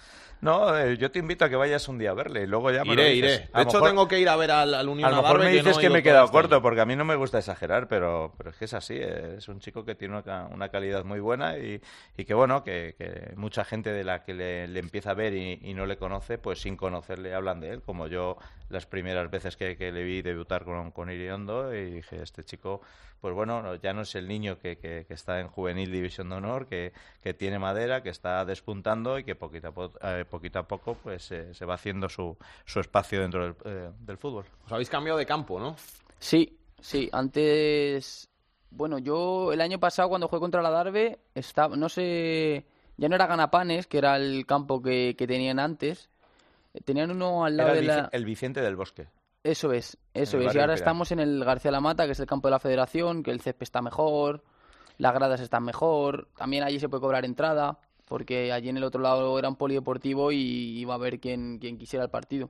No, eh, yo te invito a que vayas un día a verle y luego ya me lo Iré, dices. iré. De hecho, mejor- tengo que ir a ver al, al Unión A lo mejor me que no dices que me he quedado corto, porque a mí no me gusta exagerar, pero, pero es que es así. eh, Es un chico que tiene una, una calidad muy buena y, y que, bueno, que, que mucha gente de la que le, le empieza a ver y, y no le conoce, pues sin conocerle hablan de él, como yo las primeras veces que, que le vi debutar con, con Iriondo y dije, este chico, pues bueno, no- ya no es el niño que, que- que está en juvenil división de honor, que, que tiene madera, que está despuntando y que poquito a, po- eh, poquito a poco pues eh, se va haciendo su, su espacio dentro del, eh, del fútbol. Os habéis cambiado de campo, ¿no? Sí, sí, antes... Bueno, yo el año pasado cuando jugué contra la Darbe, estaba, no sé, ya no era Ganapanes, que era el campo que, que tenían antes. Eh, Tenían uno al lado Era de el, la... El Vicente del Bosque. Eso es, eso es. Y ahora estamos en el García La Mata, que es el campo de la Federación, que el césped está mejor, las gradas están mejor, también allí se puede cobrar entrada, porque allí en el otro lado era un polideportivo y iba a ver quién, quién quisiera el partido.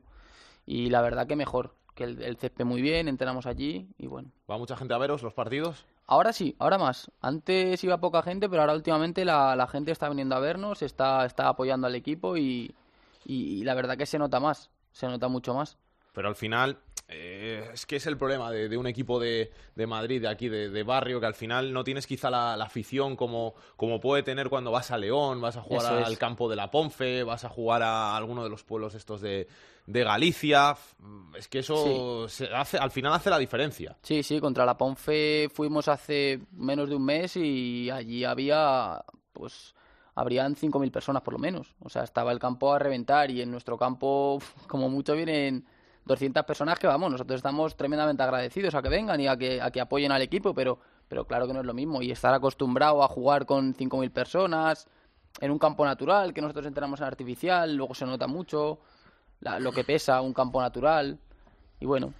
Y la verdad que mejor, que el, el césped muy bien, entrenamos allí y bueno. ¿Va mucha gente a veros los partidos? Ahora sí, ahora más. Antes iba poca gente, pero ahora últimamente la, la gente está viniendo a vernos, está, está apoyando al equipo y, y- y la verdad que se nota más, se nota mucho más. Pero al final, eh, es que es el problema de, de un equipo de, de Madrid, de aquí, de, de barrio, que al final no tienes quizá la, la afición como, como puede tener cuando vas a León, vas a jugar Eso es. al campo de la Ponfe, vas a jugar a alguno de los pueblos estos de, de Galicia. Es que eso se hace, al final hace la diferencia. Sí, sí, contra la Ponfe fuimos hace menos de un mes y allí había, pues, habrían 5.000 personas por lo menos. O sea, estaba el campo a reventar y en nuestro campo, [LAUGHS] como mucho, vienen 200 personas que, vamos, nosotros estamos tremendamente agradecidos a que vengan y a que, a que apoyen al equipo, pero, pero claro que no es lo mismo. Y estar acostumbrado a jugar con 5.000 personas en un campo natural, que nosotros entramos en artificial, luego se nota mucho la- lo que pesa un campo natural. Y bueno,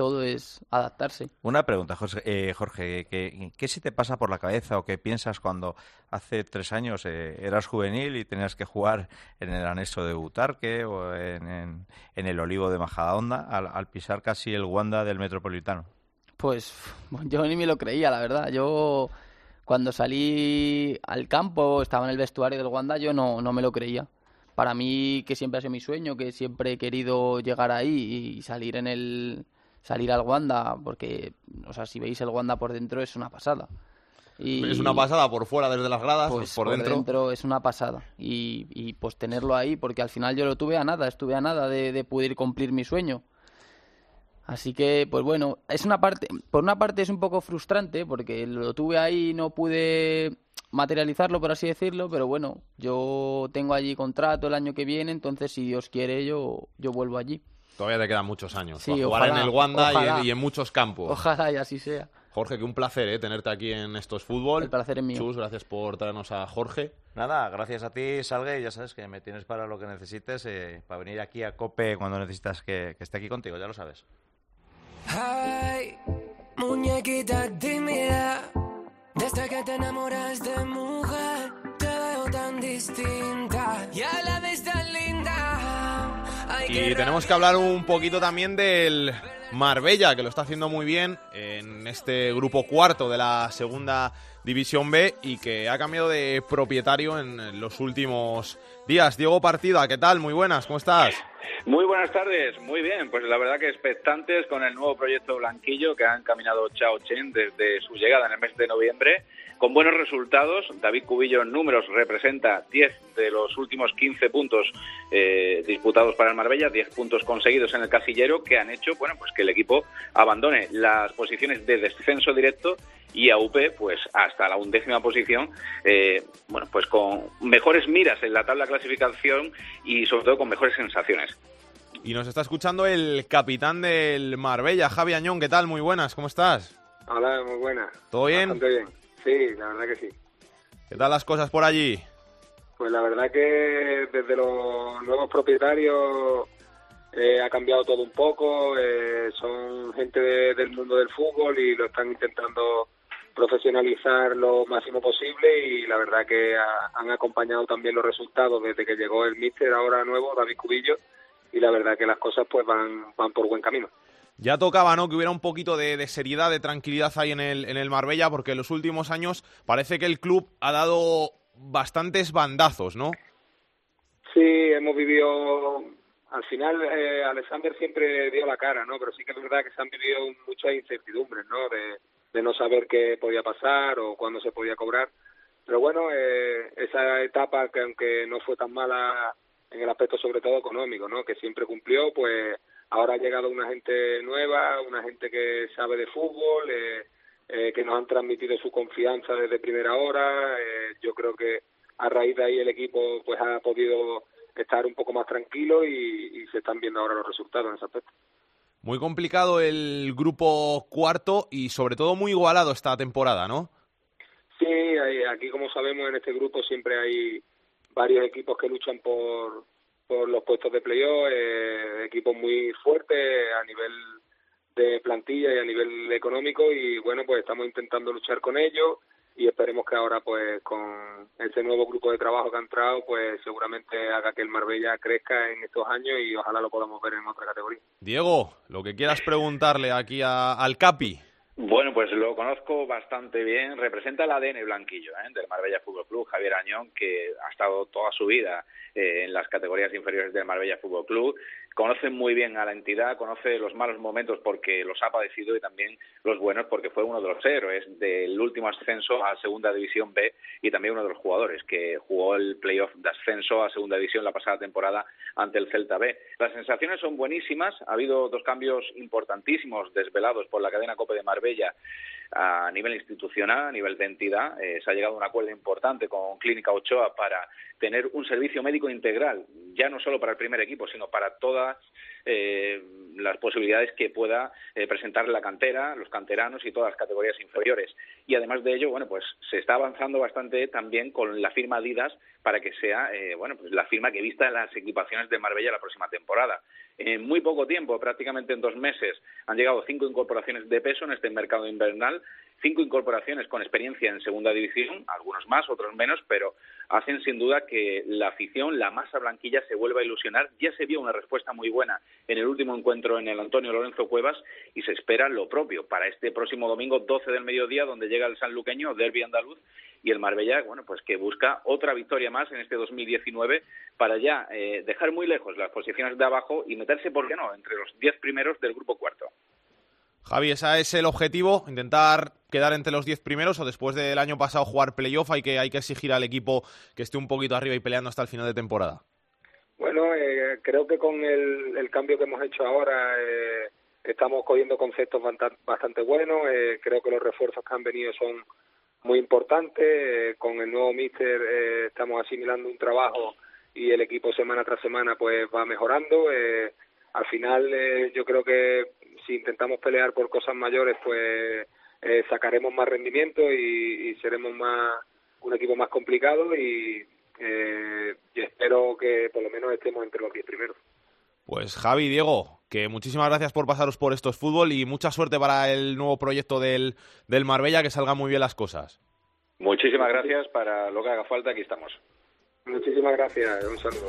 todo es adaptarse. Una pregunta, José- eh, Jorge, ¿qué, qué se te pasa por la cabeza o qué piensas cuando hace tres años eh, eras juvenil y tenías que jugar en el anexo de Butarque o en, en- en el Olivo de Majadahonda al, al pisar casi el Wanda del Metropolitano? Pues [LAUGHS] yo ni me lo creía, la verdad. Yo cuando salí al campo, estaba en el vestuario del Wanda, yo no, no me lo creía. Para mí, que siempre ha sido mi sueño, que siempre he querido llegar ahí y salir en el salir al Wanda, porque, o sea, si veis el Wanda por dentro es una pasada. Y, Es una pasada por fuera desde las gradas, pues por, dentro. es una pasada. Y, y, pues tenerlo ahí, porque al final yo lo tuve a nada, estuve a nada de, de poder cumplir mi sueño. Así que, pues bueno, es una parte, por una parte es un poco frustrante, porque lo tuve ahí y no pude materializarlo, por así decirlo, pero bueno, yo tengo allí contrato el año que viene, entonces si Dios quiere yo, yo vuelvo allí. Todavía te quedan muchos años. Sí, para jugar ojalá, en el Wanda y en, y en muchos campos. Ojalá y así sea. Jorge, que un placer ¿eh? tenerte aquí en Esto es Fútbol. El placer es mío. Chus, gracias por traernos a Jorge. Nada, gracias a ti, Salgue, y ya sabes que me tienes para lo que necesites, eh, para venir aquí a COPE cuando necesitas que, que esté aquí contigo, ya lo sabes. Ay, muñequita tímida, desde que te enamoras de mujer, te veo tan distinta y a la. Ay, Y tenemos que hablar un poquito también del Marbella, que lo está haciendo muy bien en este grupo cuarto de la segunda división B y que ha cambiado de propietario en los últimos días. Diego Partida, ¿qué tal? Muy buenas, ¿cómo estás? Muy buenas tardes, muy bien, pues la verdad que expectantes con el nuevo proyecto Blanquillo que ha encaminado Chao Chen desde su llegada en el mes de noviembre, con buenos resultados. David Cubillo en números representa 10 de los últimos 15 puntos eh, disputados para el Marbella, 10 puntos conseguidos en el casillero que han hecho, bueno, pues que el equipo abandone las posiciones de descenso directo y a UP pues hasta la undécima posición eh, bueno pues con mejores miras en la tabla de clasificación y sobre todo con mejores sensaciones y nos está escuchando el capitán del Marbella Javi Añón ¿qué tal? muy buenas ¿cómo estás? Hola muy buenas ¿todo bien? Bastante bien sí la verdad que sí ¿qué tal las cosas por allí? Pues la verdad que desde los nuevos propietarios eh, ha cambiado todo un poco, eh, son gente del mundo del fútbol y lo están intentando profesionalizar lo máximo posible y la verdad que han acompañado también los resultados desde que llegó el míster ahora nuevo, David Cubillo, y la verdad que las cosas pues van, van por buen camino. Ya tocaba, ¿no? Que hubiera un poquito de, de, seriedad, de tranquilidad ahí en el, en el Marbella, porque en los últimos años parece que el club ha dado bastantes bandazos, ¿no? Sí, hemos vivido. Al final, eh, Alexander siempre dio la cara, ¿no? Pero sí que es verdad que se han vivido muchas incertidumbres, ¿no? De, de no saber qué podía pasar o cuándo se podía cobrar. Pero bueno, eh, esa etapa que aunque no fue tan mala en el aspecto sobre todo económico, ¿no? Que siempre cumplió, pues ahora ha llegado una gente nueva, una gente que sabe de fútbol, eh, eh, que nos han transmitido su confianza desde primera hora. Eh, yo creo que a raíz de ahí el equipo pues ha podido estar un poco más tranquilo y, y se están viendo ahora los resultados en ese aspecto. Muy complicado el grupo cuarto y sobre todo muy igualado esta temporada, ¿no? Sí, aquí como sabemos en este grupo siempre hay varios equipos que luchan por, por los puestos de playoff, eh, equipos muy fuertes a nivel de plantilla y a nivel económico y bueno pues estamos intentando luchar con ellos y esperemos que ahora pues con este nuevo grupo de trabajo que ha entrado pues seguramente haga que el Marbella crezca en estos años y ojalá lo podamos ver en otra categoría. Diego, lo que quieras preguntarle aquí a, al Capi. Bueno, pues lo conozco bastante bien. Representa el ADN blanquillo ¿eh? del Marbella Fútbol Club, Javier Añón, que ha estado toda su vida eh, en las categorías inferiores del Marbella Fútbol Club. Conoce muy bien a la entidad, conoce los malos momentos porque los ha padecido y también los buenos porque fue uno de los héroes del último ascenso a Segunda División B y también uno de los jugadores que jugó el playoff de ascenso a Segunda División la pasada temporada ante el Celta B. Las sensaciones son buenísimas. Ha habido dos cambios importantísimos desvelados por la cadena Cope de Marbella a nivel institucional, a nivel de entidad. Eh, se ha llegado a un acuerdo importante con Clínica Ochoa para tener un servicio médico integral, ya no solo para el primer equipo, sino para todas eh, las posibilidades que pueda eh, presentar la cantera, los canteranos y todas las categorías inferiores. Y además de ello, bueno, pues se está avanzando bastante también con la firma Adidas para que sea, eh, bueno, pues la firma que vista las equipaciones de Marbella la próxima temporada. En muy poco tiempo, prácticamente en dos meses, han llegado cinco incorporaciones de peso en este mercado invernal cinco incorporaciones con experiencia en segunda división, algunos más, otros menos, pero hacen sin duda que la afición, la masa blanquilla, se vuelva a ilusionar. Ya se vio una respuesta muy buena en el último encuentro en el Antonio Lorenzo Cuevas y se espera lo propio para este próximo domingo 12 del mediodía, donde llega el sanluqueño, Derby Andaluz, y el Marbella, bueno, pues que busca otra victoria más en este 2019 para ya eh, dejar muy lejos las posiciones de abajo y meterse, ¿por qué no?, entre los diez primeros del grupo cuarto. Javi, ¿ese es el objetivo? ¿Intentar quedar entre los 10 primeros o después del año pasado jugar playoff hay que, hay que exigir al equipo que esté un poquito arriba y peleando hasta el final de temporada? Bueno, eh, creo que con el, el, cambio que hemos hecho ahora eh, estamos cogiendo conceptos bastante buenos. Eh, creo que los refuerzos que han venido son muy importantes. con el nuevo míster estamos asimilando un trabajo y el equipo semana tras semana pues va mejorando. al final yo creo que si intentamos pelear por cosas mayores, pues eh, sacaremos más rendimiento y, y, seremos más un equipo más complicado y, eh, y espero que por lo menos estemos entre los 10 primeros. Pues Javi, Diego, que muchísimas gracias por pasaros por estos fútbol y mucha suerte para el nuevo proyecto del, del Marbella, que salgan muy bien las cosas. Muchísimas gracias para lo que haga falta, aquí estamos. Muchísimas gracias, un saludo.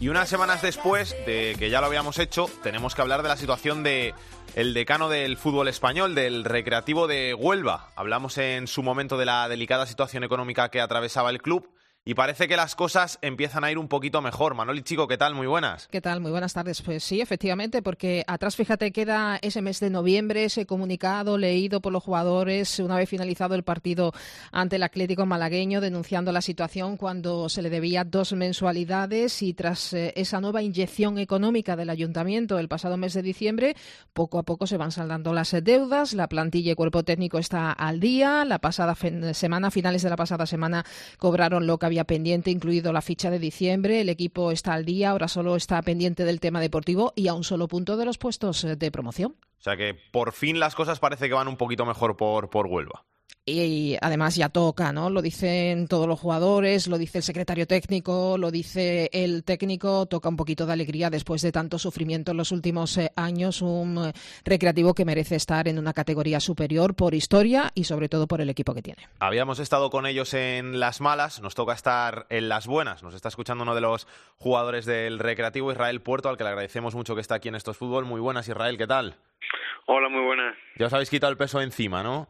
Y unas semanas después de que ya lo habíamos hecho, tenemos que hablar de la situación de el decano del fútbol español, del Recreativo de Huelva. Hablamos en su momento de la delicada situación económica que atravesaba el club y parece que las cosas empiezan a ir un poquito mejor. Manoli Chico, ¿qué tal? Muy buenas. ¿Qué tal? Muy buenas tardes. Pues sí, efectivamente, porque atrás, fíjate, queda ese mes de noviembre, ese comunicado leído por los jugadores una vez finalizado el partido ante el Atlético malagueño, denunciando la situación cuando se le debía dos mensualidades y tras eh, esa nueva inyección económica del ayuntamiento el pasado mes de diciembre, poco a poco se van saldando las deudas, la plantilla y cuerpo técnico está al día, la pasada semana, finales de la pasada semana, cobraron lo que había pendiente, incluido la ficha de diciembre, el equipo está al día, ahora solo está pendiente del tema deportivo y a un solo punto de los puestos eh, de promoción. O sea que por fin las cosas parece que van un poquito mejor por, por Huelva y además ya toca, ¿no? Lo dicen todos los jugadores, lo dice el secretario técnico, lo dice el técnico, toca un poquito de alegría después de tanto sufrimiento en los últimos eh, años, un eh, recreativo que merece estar en una categoría superior por historia y sobre todo por el equipo que tiene. Habíamos estado con ellos en las malas, nos toca estar en las buenas. Nos está escuchando uno de los jugadores del recreativo, Israel Puerto, al que le agradecemos mucho que está aquí en estos fútbol. Muy buenas, Israel, ¿qué tal? Hola, muy buenas. Ya os habéis quitado el peso encima, ¿no?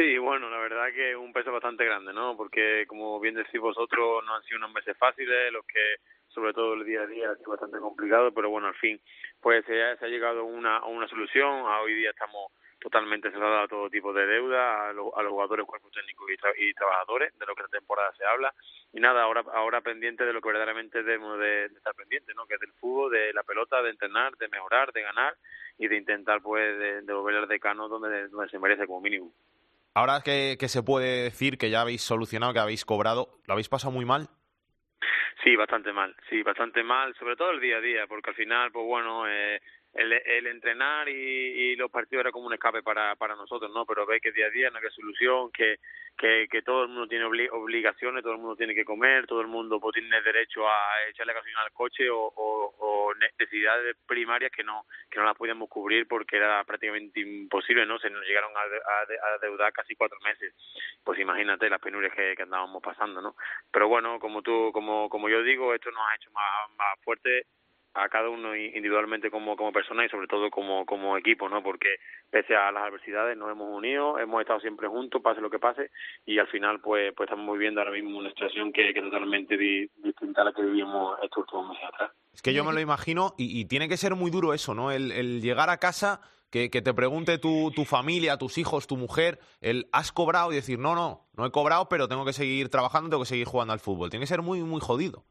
Sí, bueno, la verdad que un peso bastante grande, ¿no? Porque, como bien decís vosotros, no han sido unos meses fáciles, los que, sobre todo el día a día, ha sido bastante complicado, pero bueno, al fin, pues se ha, llegado a una, a una solución. A hoy día estamos totalmente cerrados a todo tipo de deuda, a, los jugadores, cuerpos técnicos y, trabajadores, de lo que esta temporada se habla. Y nada, ahora ahora pendiente de lo que verdaderamente debemos de, estar pendiente, ¿no? Que es del fútbol, de la pelota, de entrenar, de mejorar, de ganar y de intentar, pues, de, de volver al decano donde, donde se merece como mínimo. Ahora que, se puede decir que ya habéis solucionado, que habéis cobrado, ¿lo habéis pasado muy mal? Sí, bastante mal, sí, bastante mal, sobre todo el día a día, porque al final, pues bueno, eh, el, entrenar y, y, los partidos era como un escape para, para nosotros, ¿no? Pero ve que día a día no hay solución, que, que, todo el mundo tiene obligaciones, todo el mundo tiene que comer, todo el mundo pues, tiene derecho a echarle gasolina al coche o, o, necesidades primarias que no que no las podíamos cubrir porque era prácticamente imposible, ¿no? Se nos llegaron a deudar casi cuatro meses. Pues imagínate las penurias que, que andábamos pasando, ¿no? Pero bueno, como tú, como, como yo digo, esto nos ha hecho más, más fuerte a cada uno individualmente como, como persona y sobre todo como, como equipo, ¿no? Porque pese a las adversidades nos hemos unido, hemos estado siempre juntos, pase lo que pase, y al final pues pues estamos viviendo ahora mismo una situación que, que es totalmente distinta a la que vivimos estos últimos meses atrás. Es que yo me lo imagino y, tiene que ser muy duro eso, ¿no? El, el llegar a casa, que, que te pregunte tu, tu familia, tus hijos, tu mujer, el has cobrado y decir, no, no, no he cobrado, pero tengo que seguir trabajando, tengo que seguir jugando al fútbol. Tiene que ser muy, muy jodido.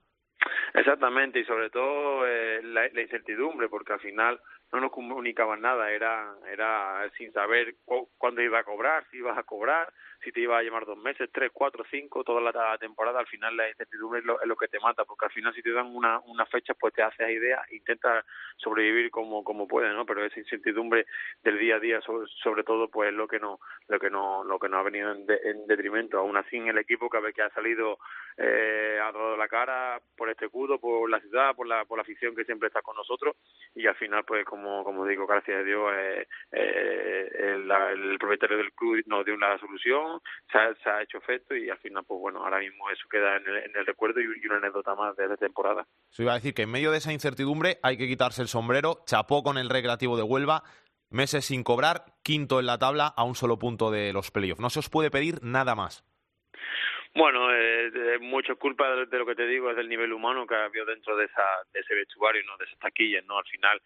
Exactamente, y sobre todo eh, la, la, incertidumbre, porque al final no nos comunicaban nada, era, era sin saber cuándo iba a cobrar, si ibas a cobrar, si te iba a llamar dos meses, tres, cuatro, cinco, toda la temporada, al final la incertidumbre es lo, es lo que te mata, porque al final si te dan una, una fecha, pues te haces idea, intentas sobrevivir como, como puedes, ¿no? Pero esa incertidumbre del día a día, sobre, sobre todo, pues es lo que no, lo que no, lo que no ha venido en, en detrimento. Aún así, en el equipo, vez que ha salido, eh, ha dado la cara por este escudo, por la ciudad, por la, por la afición que siempre está con nosotros, y al final, pues como, como digo, gracias a Dios, eh, eh, el, el propietario del club nos dio una solución, se ha, hecho efecto y al final, pues bueno, ahora mismo eso queda en el, recuerdo y, una anécdota más de la temporada. Se iba a decir que en medio de esa incertidumbre hay que quitarse el sombrero, chapó con el Recreativo de Huelva, meses sin cobrar, quinto en la tabla a un solo punto de los playoffs. No se os puede pedir nada más. Bueno, eh, mucho culpa de, lo que te digo es del nivel humano que ha habido dentro de, esa, de ese vestuario, ¿no? de esas taquillas, ¿no? Al final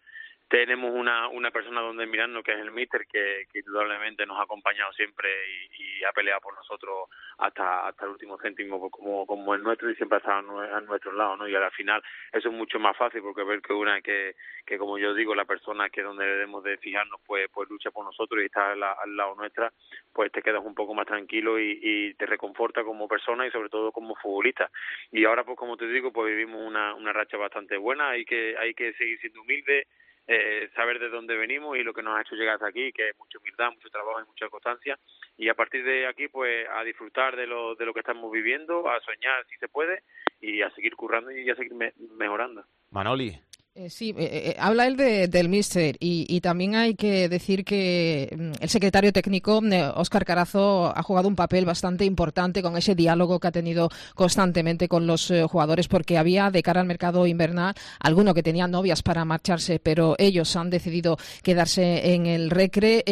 tenemos una, una persona donde mirando que es el Mister que, indudablemente nos ha acompañado siempre y, y, ha peleado por nosotros hasta hasta el último céntimo pues, como como el nuestro y siempre ha estado a nuestro lado no y al final eso es mucho más fácil porque ver que una que, que como yo digo la persona que donde debemos de fijarnos pues pues lucha por nosotros y está al, al lado nuestra pues te quedas un poco más tranquilo y, y te reconforta como persona y sobre todo como futbolista. Y ahora pues como te digo pues vivimos una una racha bastante buena hay que hay que seguir siendo humilde eh, saber de dónde venimos y lo que nos ha hecho llegar hasta aquí, que es mucha humildad, mucho trabajo y mucha constancia. Y a partir de aquí, pues a disfrutar de lo, de lo que estamos viviendo, a soñar si se puede y a seguir currando y a seguir mejorando. Manoli, eh, sí, eh, eh, habla él de, del Mister y, también hay que decir que mm, el secretario técnico, Óscar Carazo, ha jugado un papel bastante importante con ese diálogo que ha tenido constantemente con los jugadores porque había de cara al mercado invernal alguno que tenía novias para marcharse, pero ellos han decidido quedarse en el Recre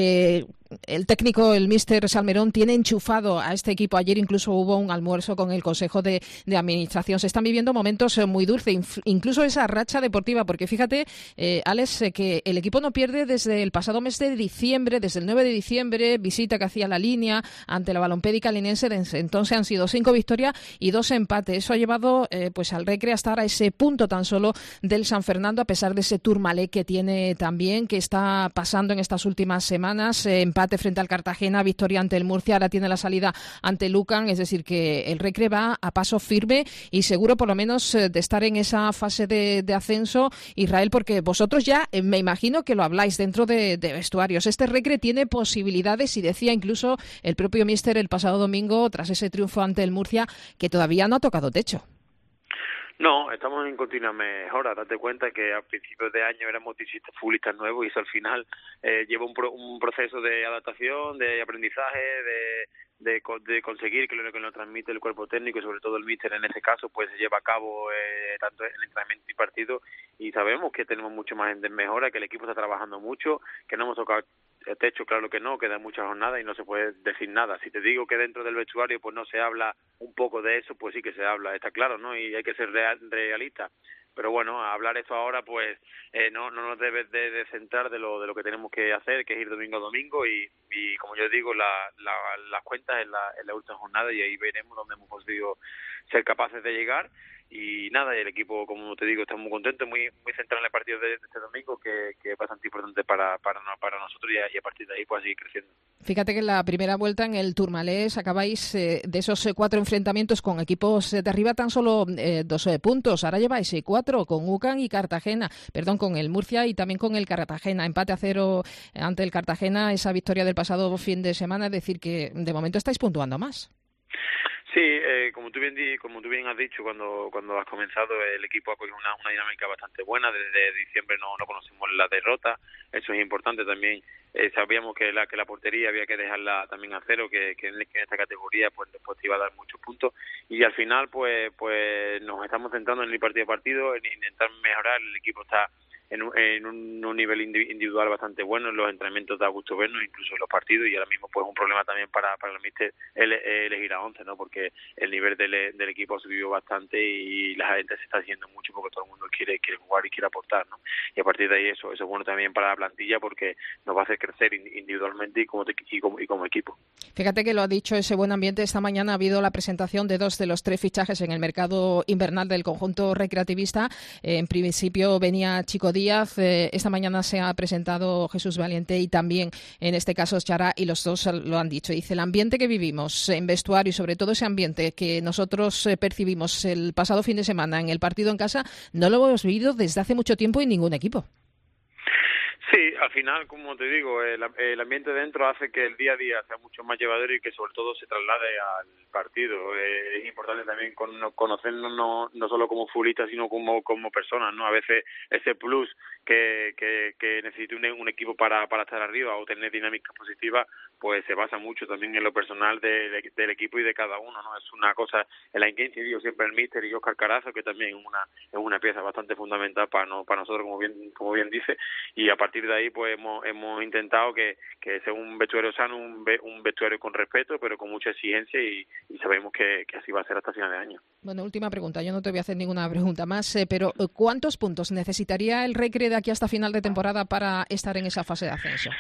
el técnico, el mister Salmerón, tiene enchufado a este equipo. Ayer incluso hubo un almuerzo con el Consejo de, Administración. Se están viviendo momentos eh, muy dulces, incluso esa racha deportiva, porque fíjate, eh, Alex, que el equipo no pierde desde el pasado mes de diciembre, desde el 9 de diciembre, visita que hacía la línea ante la balompédica linense. Entonces han sido cinco victorias y dos empates. Eso ha llevado pues al Recre a estar a ese punto tan solo del San Fernando, a pesar de ese Tourmalet que tiene también, que está pasando en estas últimas semanas. Eh, empate frente al Cartagena, victoria ante el Murcia, ahora tiene la salida ante Lucan, es decir, que el Recre va a paso firme y seguro por lo menos eh, de estar en esa fase de, ascenso, Israel, porque vosotros ya eh, me imagino que lo habláis dentro de, de, vestuarios. Este Recre tiene posibilidades y decía incluso el propio Mister el pasado domingo, tras ese triunfo ante el Murcia, que todavía no ha tocado techo. No, estamos en continua mejora. Date cuenta que a principios de año éramos futbolistas nuevos y eso al final eh, lleva un, un proceso de adaptación, de aprendizaje, de, de, de conseguir que lo que nos transmite el cuerpo técnico y sobre todo el míster en ese caso pues se lleva a cabo eh, tanto en entrenamiento y partido y sabemos que tenemos mucho más en mejora, que el equipo está trabajando mucho, que no hemos tocado techo, claro que no, queda muchas jornadas y no se puede decir nada. Si te digo que dentro del vestuario pues no se habla un poco de eso, pues sí que se habla, está claro, ¿no? Y hay que ser real, realista. Pero bueno, hablar esto ahora pues eh, no, no nos debe de, centrar de lo, de lo que tenemos que hacer, que es ir domingo a domingo y, y como yo digo, la, la, las cuentas en la, en la última jornada y ahí veremos dónde hemos podido ser capaces de llegar y nada, el equipo, como te digo, está muy contento, muy muy centrado en el partido de, este domingo, que, que, es bastante importante para, para, nosotros y a, partir de ahí pues seguir creciendo. Fíjate que en la primera vuelta en el Turmalés acabáis eh, de esos eh, cuatro enfrentamientos con equipos de arriba tan solo eh, dos puntos. Ahora lleváis cuatro con UCAN y Cartagena, perdón, con el Murcia y también con el Cartagena. Empate a cero ante el Cartagena, esa victoria del pasado fin de semana, es decir, que de momento estáis puntuando más. Sí, eh, como tú bien como tú bien has dicho cuando cuando has comenzado el equipo ha cogido una, dinámica bastante buena. Desde diciembre no no conocemos la derrota. Eso es importante también. Eh, sabíamos que la que la portería había que dejarla también a cero que, que, en, esta categoría pues después te iba a dar muchos puntos. Y al final pues pues nos estamos centrando en el partido a partido en intentar mejorar. El equipo está en un, en un, nivel individual bastante bueno, en los entrenamientos da gusto vernos, incluso en los partidos, y ahora mismo pues un problema también para, para el míster elegir a 11, ¿no? porque el nivel del, del equipo ha subido bastante y la gente se está haciendo mucho porque todo el mundo quiere quiere jugar y quiere aportar, ¿no? Y a partir de ahí eso, eso es bueno también para la plantilla porque nos va a hacer crecer individualmente y como, y como, y como equipo. Fíjate que lo ha dicho ese buen ambiente. Esta mañana ha habido la presentación de dos de los tres fichajes en el mercado invernal del conjunto recreativista. En principio venía Chico Díaz eh, esta mañana se ha presentado Jesús Valiente y también, en este caso, Chara, y los dos lo han dicho. Dice, el ambiente que vivimos en vestuario y sobre todo ese ambiente que nosotros eh, percibimos el pasado fin de semana en el partido en casa, no lo hemos vivido desde hace mucho tiempo en ningún equipo. Sí, al final, como te digo, el, ambiente dentro hace que el día a día sea mucho más llevadero y que sobre todo se traslade al partido. Eh, es importante también conocernos no, no solo como futbolistas, sino como, como personas, ¿no? A veces ese plus que, que, que necesita un, equipo para, para estar arriba o tener dinámicas positivas, pues se basa mucho también en lo personal del equipo y de cada uno, ¿no? Es una cosa en la que digo siempre el míster y Oscar Carazo, que también es una, es una pieza bastante fundamental para, no, para nosotros, como bien, como bien dice, y a partir de ahí pues hemos, hemos intentado que, que sea un vestuario sano, un, un vestuario con respeto, pero con mucha exigencia y, sabemos que, así va a ser hasta final de año. Bueno, última pregunta, yo no te voy a hacer ninguna pregunta más, eh, pero eh, ¿cuántos puntos necesitaría el Recre de aquí hasta final de temporada para estar en esa fase de ascenso?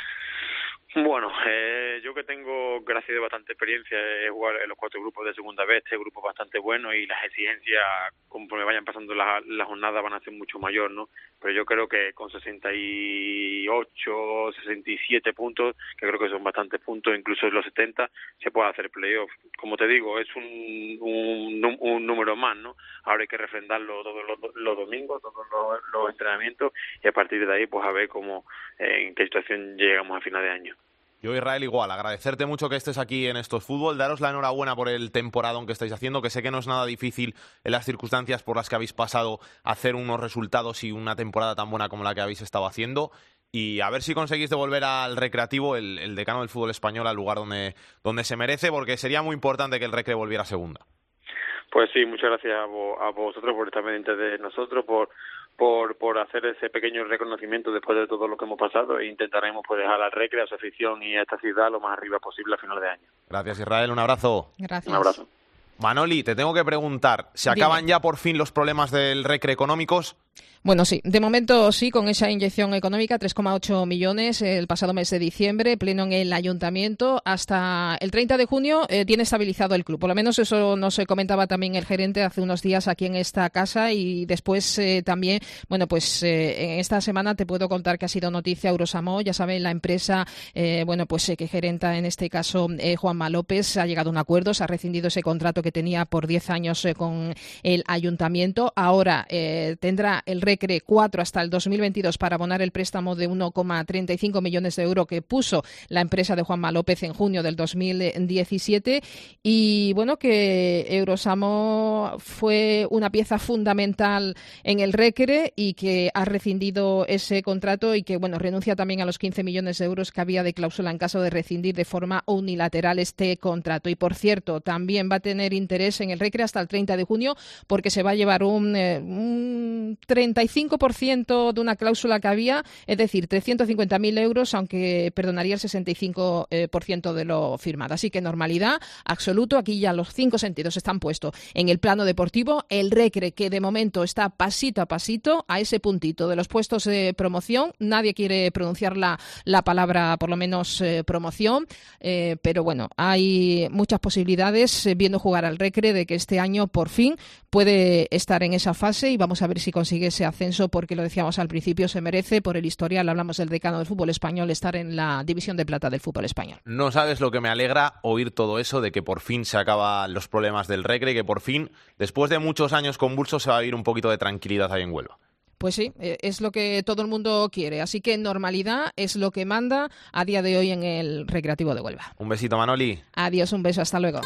Bueno, eh, yo que tengo, gracias a bastante experiencia, he jugado en los cuatro grupos de segunda vez, este grupo bastante bueno y las exigencias, conforme vayan pasando las la jornadas, van a ser mucho mayor, ¿no? Pero yo creo que con 68, 67 puntos, que creo que son bastantes puntos, incluso en los 70, se puede hacer playoff. Como te digo, es un, un, número más, ¿no? Ahora hay que refrendarlo todos los, los domingos, todos los, los, entrenamientos y a partir de ahí, pues a ver cómo, en qué situación llegamos a final de año. Yo, Israel, igual, agradecerte mucho que estés aquí en estos fútbol, daros la enhorabuena por el temporada que estáis haciendo, que sé que no es nada difícil en las circunstancias por las que habéis pasado hacer unos resultados y una temporada tan buena como la que habéis estado haciendo. Y a ver si conseguís devolver al recreativo, el, decano del fútbol español, al lugar donde, donde se merece, porque sería muy importante que el recre volviera a segunda. Pues sí, muchas gracias a, a vosotros por estar pendientes de nosotros, por, por, por hacer ese pequeño reconocimiento después de todo lo que hemos pasado e intentaremos pues, dejar al Recre, a su afición y a esta ciudad lo más arriba posible a final de año. Gracias Israel, un abrazo. Gracias. Un abrazo. Manoli, te tengo que preguntar, ¿se Dime. acaban ya por fin los problemas del Recre económicos? Bueno, sí, de momento sí, con esa inyección económica, 3,8 millones el pasado mes de diciembre, pleno en el ayuntamiento. Hasta el 30 de junio eh, tiene estabilizado el club. Por lo menos eso nos eh, comentaba también el gerente hace unos días aquí en esta casa y después eh, también, bueno, pues eh, esta semana te puedo contar que ha sido noticia Eurosamo, ya saben, la empresa, eh, bueno, pues eh, que gerenta en este caso eh, Juanma López, ha llegado a un acuerdo, se ha rescindido ese contrato que tenía por 10 años eh, con el ayuntamiento. Ahora eh, el Recre 4 hasta el 2022 para abonar el préstamo de 1,35 millones de euros que puso la empresa de Juanma López en junio del 2017. Y bueno, que Eurosamo fue una pieza fundamental en el Recre y que ha rescindido ese contrato y que bueno, renuncia también a los 15 millones de euros que había de cláusula en caso de rescindir de forma unilateral este contrato. Y por cierto, también va a tener interés en el Recre hasta el 30 de junio porque se va a llevar un, eh, un 35% de una cláusula que había, es decir, 350.000 euros, aunque perdonaría el 65% eh, de lo firmado. Así que normalidad absoluto. Aquí ya los cinco sentidos están puestos en el plano deportivo. El Recre, que de momento está pasito a pasito a ese puntito de los puestos de promoción. Nadie quiere pronunciar la, la palabra, por lo menos, eh, promoción. Eh, pero bueno, hay muchas posibilidades, eh, viendo jugar al Recre, de que este año por fin puede estar en esa fase y vamos a ver si consigue ese ascenso, porque lo decíamos al principio, se merece por el historial. Hablamos del decano del fútbol español, estar en la división de plata del fútbol español. No sabes lo que me alegra oír todo eso de que por fin se acaban los problemas del Recre que por fin, después de muchos años convulsos, se va a vivir un poquito de tranquilidad ahí en Huelva. Pues sí, eh, es lo que todo el mundo quiere. Así que normalidad es lo que manda a día de hoy en el Recreativo de Huelva. Un besito, Manoli. Adiós, un beso, hasta luego.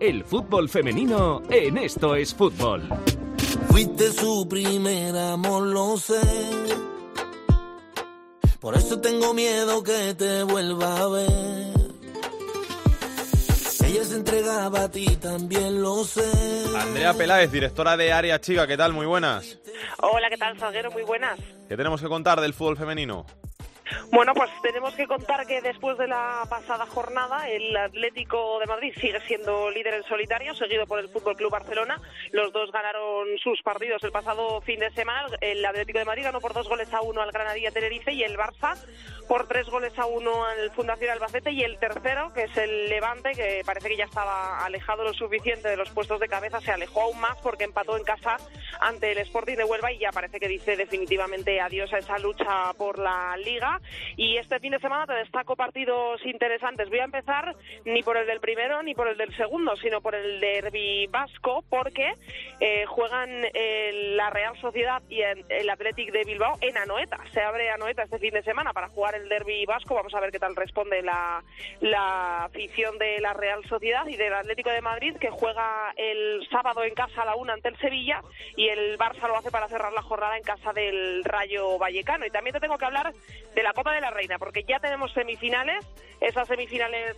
El fútbol femenino en Esto es Fútbol. Fuiste su primer amor, lo sé. Por eso tengo miedo que te vuelva a ver. Ella se entregaba a ti, también lo sé. Andrea Peláez, directora de Área Chica, ¿qué tal? Muy buenas. Hola, ¿qué tal, Salguero? Muy buenas. ¿Qué tenemos que contar del fútbol femenino? Bueno, pues tenemos que contar que después de la pasada jornada, el Atlético de Madrid sigue siendo líder en solitario, seguido por el Fútbol Club Barcelona. Los dos ganaron sus partidos el pasado fin de semana. El Atlético de Madrid ganó por dos goles a uno al Granadilla Tenerife y el Barça por tres goles a uno al Fundación Albacete. Y el tercero, que es el Levante, que parece que ya estaba alejado lo suficiente de los puestos de cabeza, se alejó aún más porque empató en casa ante el Sporting de Huelva y ya parece que dice definitivamente adiós a esa lucha por la Liga. Y este fin de semana te destaco partidos interesantes. Voy a empezar ni por el del primero ni por el del segundo, sino por el derby vasco, porque eh, juegan eh, la Real Sociedad y el, el Athletic de Bilbao en Anoeta. Se abre Anoeta este fin de semana para jugar el derby vasco. Vamos a ver qué tal responde la, la afición de la Real Sociedad y del Atlético de Madrid, que juega el sábado en casa a la una ante el Sevilla y el Barça lo hace para cerrar la jornada en casa del Rayo Vallecano. Y también te tengo que hablar de la Copa de la Reina, porque ya tenemos semifinales. Esas semifinales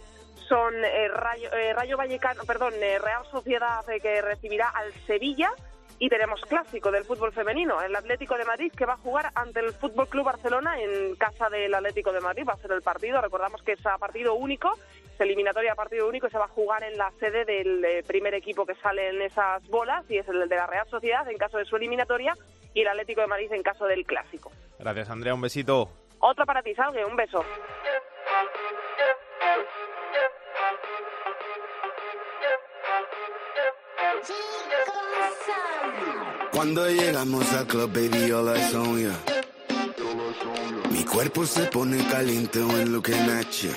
son eh, Rayo, eh, Rayo Vallecano, perdón, eh, Real Sociedad eh, que recibirá al Sevilla y tenemos clásico del fútbol femenino, el Atlético de Madrid que va a jugar ante el Fútbol Club Barcelona en casa del Atlético de Madrid, va a ser el partido, recordamos que es a partido único, es eliminatoria a partido único y se va a jugar en la sede del eh, primer equipo que sale en esas bolas y es el de la Real Sociedad en caso de su eliminatoria y el Atlético de Madrid en caso del clásico. Gracias, Andrea. Un besito. Otro para ti, Salgue, un beso. Cuando llegamos al club, baby, all eyes on ya. Mi cuerpo se pone caliente when looking at you.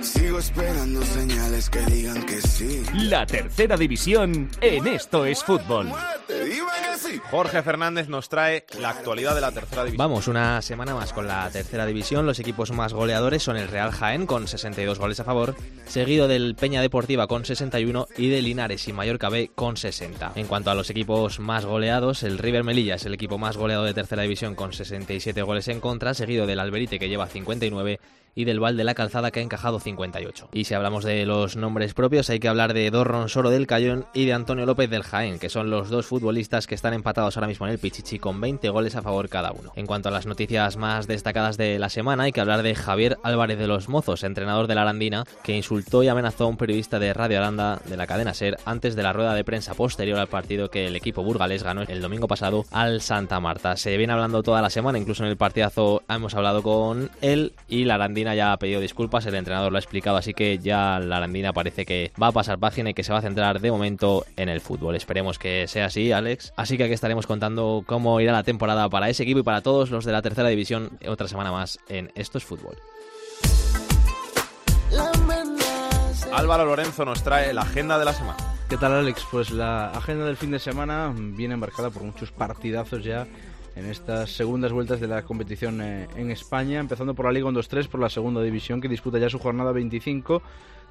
Sigo esperando señales que digan que sí. La tercera división en Esto es Fútbol. Dime que Jorge Fernández nos trae la actualidad de la tercera división. Vamos, una semana más con la tercera división. Los equipos más goleadores son el Real Jaén con 62 goles a favor, seguido del Peña Deportiva con 61 y de Linares y Mallorca B con 60. En cuanto a los equipos más goleados, el River Melilla es el equipo más goleado de tercera división con 67 goles en contra, seguido del Alberite que lleva 59 y del Val de la Calzada que ha encajado 58. Y si hablamos de los nombres propios, hay que hablar de Dorron Soro del Cayón y de Antonio López del Jaén, que son los dos futbolistas que están empatados ahora mismo en el Pichichi con 20 goles a favor cada uno. En cuanto a las noticias más destacadas de la semana, hay que hablar de Javier Álvarez de los Mozos, entrenador de la Arandina, que insultó y amenazó a un periodista de Radio Aranda de la cadena SER antes de la rueda de prensa posterior al partido que el equipo burgalés ganó el domingo pasado al Santa Marta. Se viene hablando toda la semana, incluso en el partidazo hemos hablado con él y la Arandina ya ha pedido disculpas, el entrenador lo ha explicado, así que ya la Arandina parece que va a pasar página y que se va a centrar de momento en el fútbol. Esperemos que sea así, Alex. Así que aquí estaremos contando cómo irá la temporada para ese equipo y para todos los de la tercera división otra semana más en Esto es Fútbol. Álvaro Lorenzo nos trae la agenda de la semana. ¿Qué tal, Alex? Pues la agenda del fin de semana viene embarcada por muchos partidazos ya en estas segundas vueltas de la competición eh, en España, empezando por la Liga 1-2-3, por la segunda división que disputa ya su jornada 25.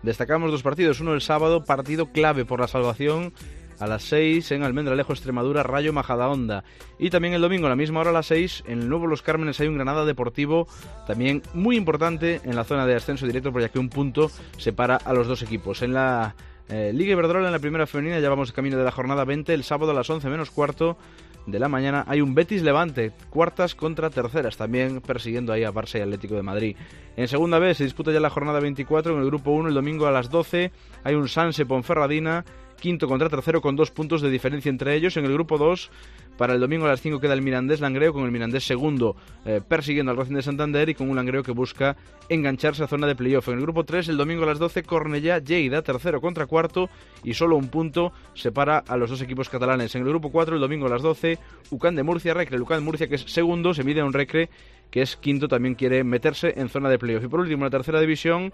Destacamos dos partidos, uno el sábado, partido clave por la salvación a las 6 en Almendralejo, Extremadura, Rayo Majadahonda. Y también el domingo a la misma hora a las 6 en el Nuevo Los Cármenes hay un Granada Deportivo también muy importante en la zona de ascenso directo, porque aquí un punto separa a los dos equipos. En la eh, Liga Iberdrola, en la primera femenina, ya vamos camino de la jornada 20, el sábado a las 11 menos cuarto de la mañana hay un Betis Levante, cuartas contra terceras, también persiguiendo ahí a Barça y Atlético de Madrid. En segunda vez se disputa ya la jornada 24 en el grupo 1 el domingo a las 12 hay un Sanse Ponferradina, quinto contra tercero con dos puntos de diferencia entre ellos. En el grupo 2 para el domingo a las 5 queda el Mirandés Langreo con el Mirandés segundo eh, persiguiendo al Racing de Santander y con un Langreo que busca engancharse a zona de playoff. En el grupo 3 el domingo a las 12 Cornellá Lleida tercero contra cuarto y solo un punto separa a los dos equipos catalanes. En el grupo 4 el domingo a las 12 Ucán de Murcia Recre, Ucán de Murcia que es segundo se mide a un Recre que es quinto también quiere meterse en zona de playoff. Y por último la tercera división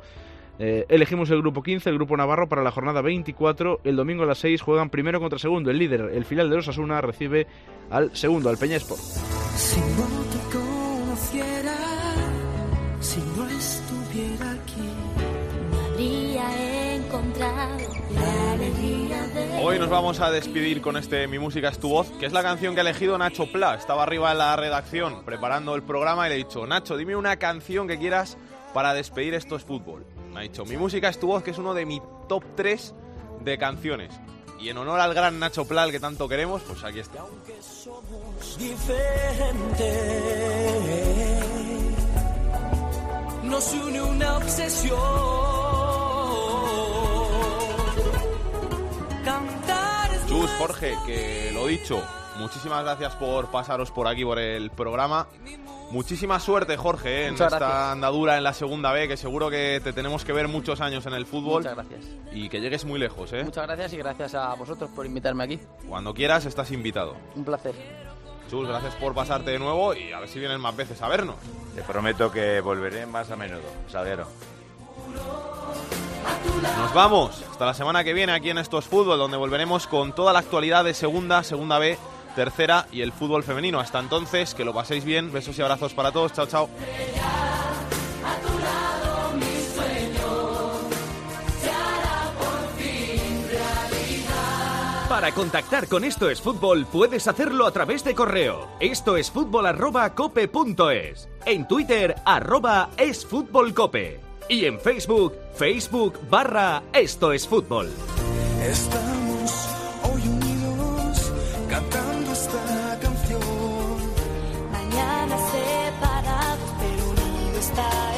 eh, elegimos el grupo 15, el grupo Navarro, para la jornada 24. El domingo a las 6 juegan primero contra segundo. El líder, el filial de Osasuna, recibe al segundo, al Peña Sport. Si no te conociera, si no estuviera aquí, me habría encontrado la alegría de... Hoy nos vamos a despedir con este Mi Música es tu voz, que es la canción que ha elegido Nacho Pla. Estaba arriba en la redacción preparando el programa y le he dicho, Nacho, dime una canción que quieras para despedir Esto es Fútbol. Me ha dicho, Mi Música es tu voz, que es uno de mi top 3 de canciones. Y en honor al gran Nacho Pla, al que tanto queremos, pues aquí está. diferente. Nos une una obsesión. Cantar es Chus, Jorge, que lo dicho, muchísimas gracias por pasaros por aquí por el programa. Muchísima suerte, Jorge, eh, en Muchas esta gracias. andadura en la segunda B, que seguro que te tenemos que ver muchos años en el fútbol. Muchas gracias. Y que llegues muy lejos, ¿eh? Muchas gracias y gracias a vosotros por invitarme aquí. Cuando quieras, estás invitado. Un placer. Chus, gracias por pasarte de nuevo y a ver si vienes más veces a vernos. Te prometo que volveré más a menudo, Salguero. Nos vamos. Hasta la semana que viene aquí en Estos Fútbol, donde volveremos con toda la actualidad de segunda, segunda B, tercera y el fútbol femenino. Hasta entonces, que lo paséis bien. Besos y abrazos para todos. Chao, chao. Para contactar con Esto es Fútbol puedes hacerlo a través de correo esto es fútbol arroba en Twitter arroba es fútbol y en Facebook Facebook barra Esto es Fútbol. Estamos hoy unidos cantando. stars.